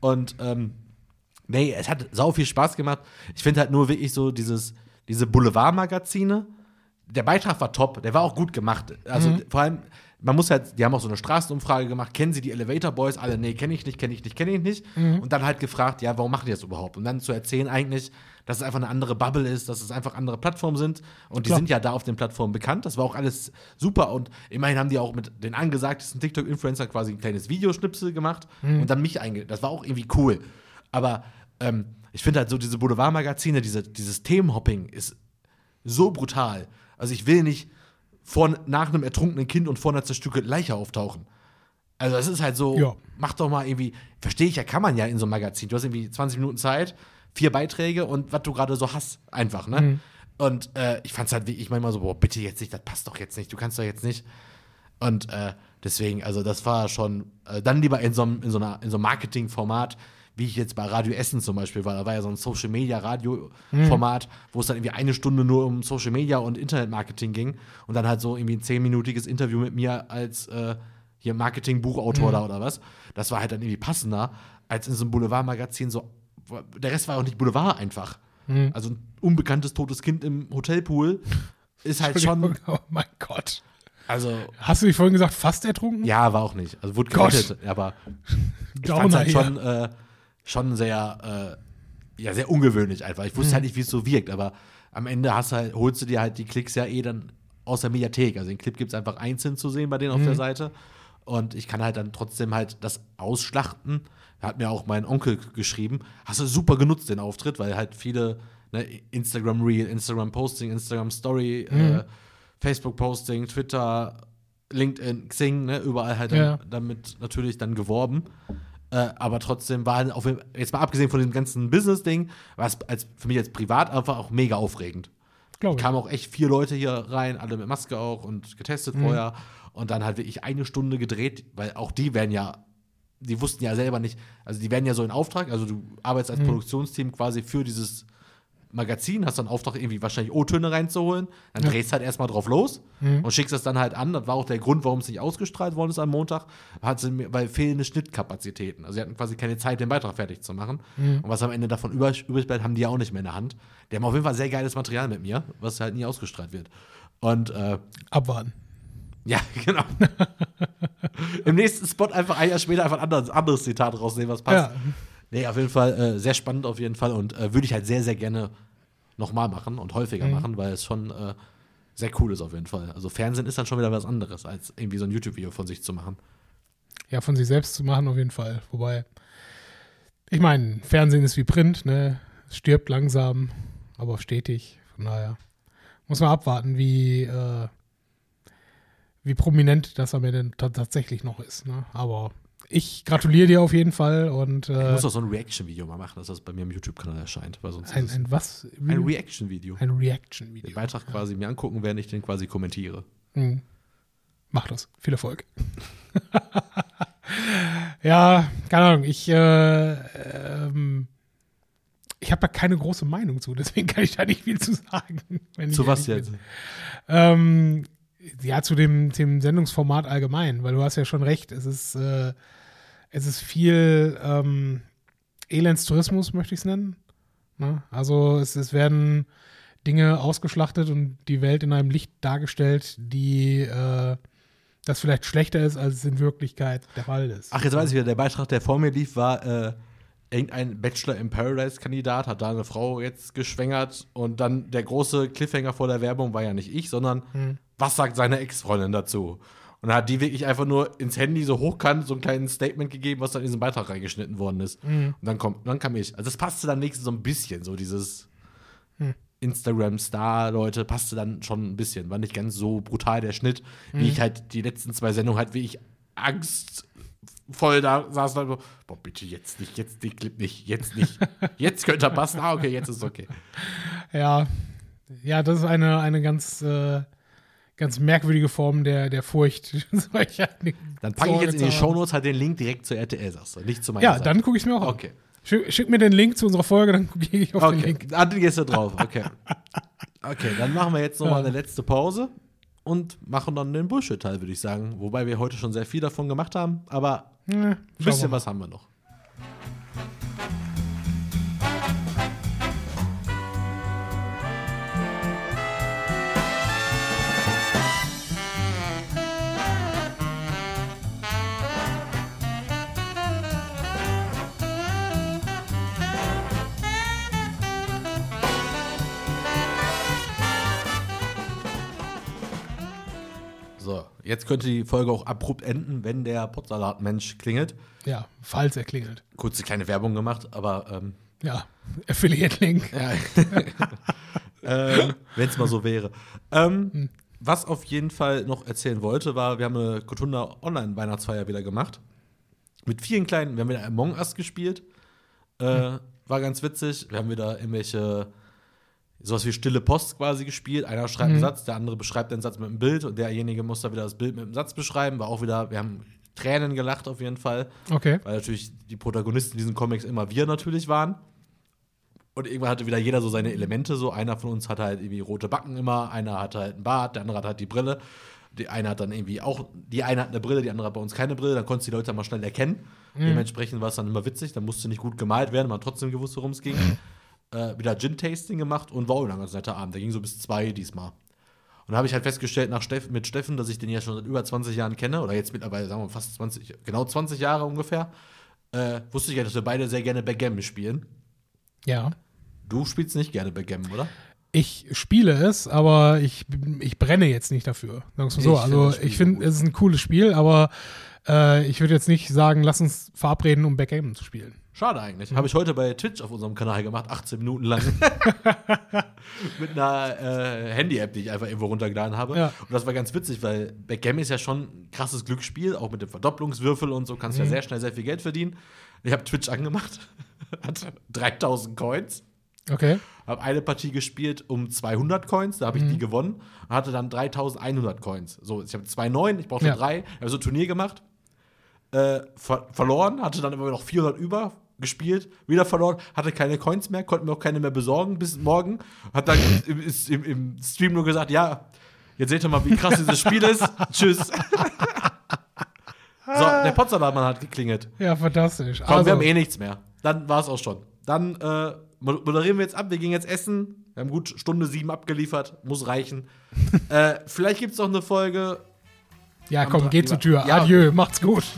Und ähm, nee, es hat sau viel Spaß gemacht. Ich finde halt nur wirklich so dieses, diese Boulevardmagazine. Der Beitrag war top, der war auch gut gemacht. Also Mhm. vor allem, man muss halt, die haben auch so eine Straßenumfrage gemacht, kennen Sie die Elevator Boys? Alle, nee, kenne ich nicht, kenne ich nicht, kenne ich nicht. Mhm. Und dann halt gefragt, ja, warum machen die das überhaupt? Und dann zu erzählen eigentlich, dass es einfach eine andere Bubble ist, dass es einfach andere Plattformen sind. Und die Klar. sind ja da auf den Plattformen bekannt. Das war auch alles super. Und immerhin haben die auch mit den angesagtesten TikTok-Influencer quasi ein kleines Videoschnipsel gemacht Mhm. und dann mich einge. Das war auch irgendwie cool. Aber ähm, ich finde halt so diese Boulevardmagazine, diese, dieses Themenhopping ist so brutal. Also ich will nicht vor, nach einem ertrunkenen Kind und vor einer zerstückelten Leiche auftauchen. Also es ist halt so, Ja. mach doch mal irgendwie, verstehe ich ja, kann man ja in so einem Magazin. Du hast irgendwie 20 Minuten Zeit, vier Beiträge und was du gerade so hast, einfach, ne? Und äh, ich fand's halt wirklich manchmal so, boah, bitte jetzt nicht, das passt doch jetzt nicht, du kannst doch jetzt nicht. Und äh, deswegen, also das war schon, äh, dann lieber in so in so einer, in so einem Marketingformat, wie ich jetzt bei Radio Essen zum Beispiel war. Da war ja so ein Social Media Radio-Format, wo es dann irgendwie eine Stunde nur um Social Media und Internetmarketing ging und dann halt so irgendwie ein zehnminütiges Interview mit mir als äh, hier Marketing-Buchautor da oder was. Das war halt dann irgendwie passender als in so einem Boulevardmagazin so. Der Rest war auch nicht Boulevard einfach. Also ein unbekanntes totes Kind im Hotelpool ist halt schon. Oh mein Gott. Also Hast du dich vorhin gesagt, fast ertrunken? ja, war auch nicht. Also wurde gerettet, aber ich Downer fand halt schon, äh, schon sehr, äh, ja, sehr ungewöhnlich einfach. Ich wusste halt nicht, wie es so wirkt, aber am Ende hast halt, holst du dir halt die Klicks ja eh dann aus der Mediathek. Also den Clip gibt es einfach einzeln zu sehen bei denen auf der Seite. Und ich kann halt dann trotzdem halt das ausschlachten. Da hat mir auch mein Onkel geschrieben. Hast du super genutzt, den Auftritt, weil halt viele ne, Instagram Reel, Instagram Posting, Instagram Story, äh, Facebook Posting, Twitter, LinkedIn, Xing, ne, überall halt dann, Ja. damit natürlich dann geworben. Äh, aber trotzdem war halt auf, jetzt mal abgesehen von dem ganzen Business-Ding, war es als, für mich als privat einfach auch mega aufregend. Glaube ich. Kamen auch echt vier Leute hier rein, alle mit Maske auch und getestet Mhm. vorher. Und dann halt wirklich eine Stunde gedreht, weil auch die werden ja, die wussten ja selber nicht, also die werden ja so in Auftrag, also du arbeitest Mhm. als Produktionsteam quasi für dieses Magazin, hast dann Auftrag, irgendwie wahrscheinlich O-Töne reinzuholen, dann Ja. drehst halt erstmal drauf los Mhm. und schickst das dann halt an. Das war auch der Grund, warum es nicht ausgestrahlt worden ist am Montag, hat sie weil fehlende Schnittkapazitäten. Also sie hatten quasi keine Zeit, den Beitrag fertig zu machen. Mhm. Und was am Ende davon übrig, übrig bleibt, haben die ja auch nicht mehr in der Hand. Die haben auf jeden Fall sehr geiles Material mit mir, was halt nie ausgestrahlt wird. Und äh, Abwarten. ja, genau. Im nächsten Spot einfach ein Jahr später einfach ein anderes, anderes Zitat rausnehmen, was passt. Ja. Nee, auf jeden Fall äh, sehr spannend auf jeden Fall und äh, würde ich halt sehr, sehr gerne nochmal machen und häufiger Mhm. machen, weil es schon äh, sehr cool ist auf jeden Fall. Also Fernsehen ist dann schon wieder was anderes, als irgendwie so ein YouTube-Video von sich zu machen. Ja, von sich selbst zu machen auf jeden Fall. Wobei, ich meine, Fernsehen ist wie Print, ne? Es stirbt langsam, aber stetig. Von daher muss man abwarten, wie, äh, wie prominent das am Ende ta- tatsächlich noch ist. Ne? Aber ich gratuliere dir auf jeden Fall und Ich äh, muss auch so ein Reaction-Video mal machen, dass das bei mir im YouTube-Kanal erscheint, weil sonst ein, ein was? ein Reaction-Video. Ein Den Reaction-Video. Beitrag quasi mir angucken, während ich den quasi kommentiere. Mhm. Mach das. Viel Erfolg. ja, keine Ahnung. Ich, äh, ähm, ich habe da keine große Meinung zu, deswegen kann ich da nicht viel zu sagen. ich Zu was jetzt? Ähm, ja, zu dem, dem Sendungsformat allgemein, weil du hast ja schon recht. Es ist, äh, es ist viel ähm, Elendstourismus, möchte ich es nennen. Ne? Also es, es werden Dinge ausgeschlachtet und die Welt in einem Licht dargestellt, die äh, das vielleicht schlechter ist, als es in Wirklichkeit der Fall ist. Ach, jetzt weiß ich wieder, der Beitrag, der vor mir lief, war äh, irgendein Bachelor in Paradise-Kandidat hat da eine Frau jetzt geschwängert und dann der große Cliffhanger vor der Werbung war ja nicht ich, sondern was sagt seine Ex-Freundin dazu? Und dann hat die wirklich einfach nur ins Handy so hochkant so ein kleines Statement gegeben, was dann in diesen Beitrag reingeschnitten worden ist. Und dann kommt, dann kam ich. Also das passte dann nächstes so ein bisschen, so dieses Instagram-Star-Leute, passte dann schon ein bisschen. War nicht ganz so brutal der Schnitt, wie ich halt die letzten zwei Sendungen halt, wie ich angstvoll da saß und so, boah, bitte jetzt nicht, jetzt den Clip nicht, jetzt nicht. Jetzt könnte er passen. Ah, okay, jetzt ist es okay. Ja, ja, das ist eine, eine ganz, äh, ganz merkwürdige Form der, der Furcht. Dann packe ich jetzt in die. Shownotes halt den Link direkt zur RTL, sagst du, nicht zu meiner Ja, Seite. dann gucke ich es mir auch an. Okay. Schick, schick mir den Link zu unserer Folge, dann gehe ich auf den Okay, Link. ah, du gehst da drauf, okay. Okay, dann machen wir jetzt nochmal Ja. eine letzte Pause und machen dann den Bullshit-Teil, würde ich sagen. Wobei wir heute schon sehr viel davon gemacht haben, aber Ja, ein wir bisschen was haben wir noch. Jetzt könnte die Folge auch abrupt enden, wenn der Potsalat-Mensch klingelt. Ja, falls er klingelt. Kurze kleine Werbung gemacht, aber ähm, Ja, Affiliate-Link. Ja. ähm, Wenn es mal so wäre. Ähm, Was auf jeden Fall noch erzählen wollte, war, wir haben eine Kotunda Online-Weihnachtsfeier wieder gemacht. Mit vielen kleinen, wir haben wieder Among Us gespielt. Äh, War ganz witzig. Wir haben wieder irgendwelche, sowas wie stille Post quasi gespielt. Einer schreibt einen Satz, der andere beschreibt den Satz mit einem Bild und derjenige muss dann wieder das Bild mit einem Satz beschreiben. War auch wieder, wir haben Tränen gelacht auf jeden Fall. Okay. Weil natürlich die Protagonisten in diesen Comics immer wir natürlich waren. Und irgendwann hatte wieder jeder so seine Elemente. So einer von uns hatte halt irgendwie rote Backen immer, einer hatte halt einen Bart, der andere hat halt die Brille. Die eine hat dann irgendwie auch, die eine hat eine Brille, die andere hat bei uns keine Brille. Dann konntest du die Leute mal schnell erkennen. Dementsprechend war es dann immer witzig. Dann musste nicht gut gemalt werden, man hat trotzdem gewusst, worum es ging. äh, wieder Gin-Tasting gemacht und war auch ein ganz netter Abend. Der ging so bis zwei diesmal. Und da habe ich halt festgestellt nach Steff, mit Steffen, dass ich den ja schon seit über 20 Jahren kenne, oder jetzt mittlerweile, sagen wir fast 20, genau 20 Jahre ungefähr, äh, wusste ich ja, dass wir beide sehr gerne Backgammon spielen. Ja. Du spielst nicht gerne Backgammon, oder? Ich spiele es, aber ich, ich brenne jetzt nicht dafür. Sagen wir so. Ich finde also ich finde, es ist ein cooles Spiel, aber äh, ich würde jetzt nicht sagen, lass uns verabreden, um Backgammon zu spielen. Schade eigentlich. Habe ich heute bei Twitch auf unserem Kanal gemacht, 18 Minuten lang. Mit einer äh, Handy-App, die ich einfach irgendwo runtergeladen habe. Ja. Und das war ganz witzig, weil Backgammon ist ja schon ein krasses Glücksspiel, auch mit dem Verdopplungswürfel und so kannst du ja sehr schnell sehr viel Geld verdienen. Ich habe Twitch angemacht, hatte 3000 Coins, Okay. habe eine Partie gespielt um 200 Coins, da habe ich die gewonnen und hatte dann 3100 Coins. So, ich habe 2,9, ich brauchte Ja. drei, habe so ein Turnier gemacht, äh, ver verloren, hatte dann immer noch 400 über, gespielt, wieder verloren, hatte keine Coins mehr, konnte mir auch keine mehr besorgen bis morgen. Hat dann im, im, im Stream nur gesagt, ja, jetzt seht ihr mal, wie krass dieses Spiel ist. Tschüss. so, der Potsdamer hat geklingelt. Ja, fantastisch. Komm, wir haben Also, eh nichts mehr. Dann war es auch schon. Dann äh, mo- moderieren wir jetzt ab. Wir gehen jetzt essen. Wir haben gut Stunde sieben abgeliefert. Muss reichen. äh, vielleicht gibt es noch eine Folge. ja, komm, geht zur Tür. Ja. Adieu, macht's gut.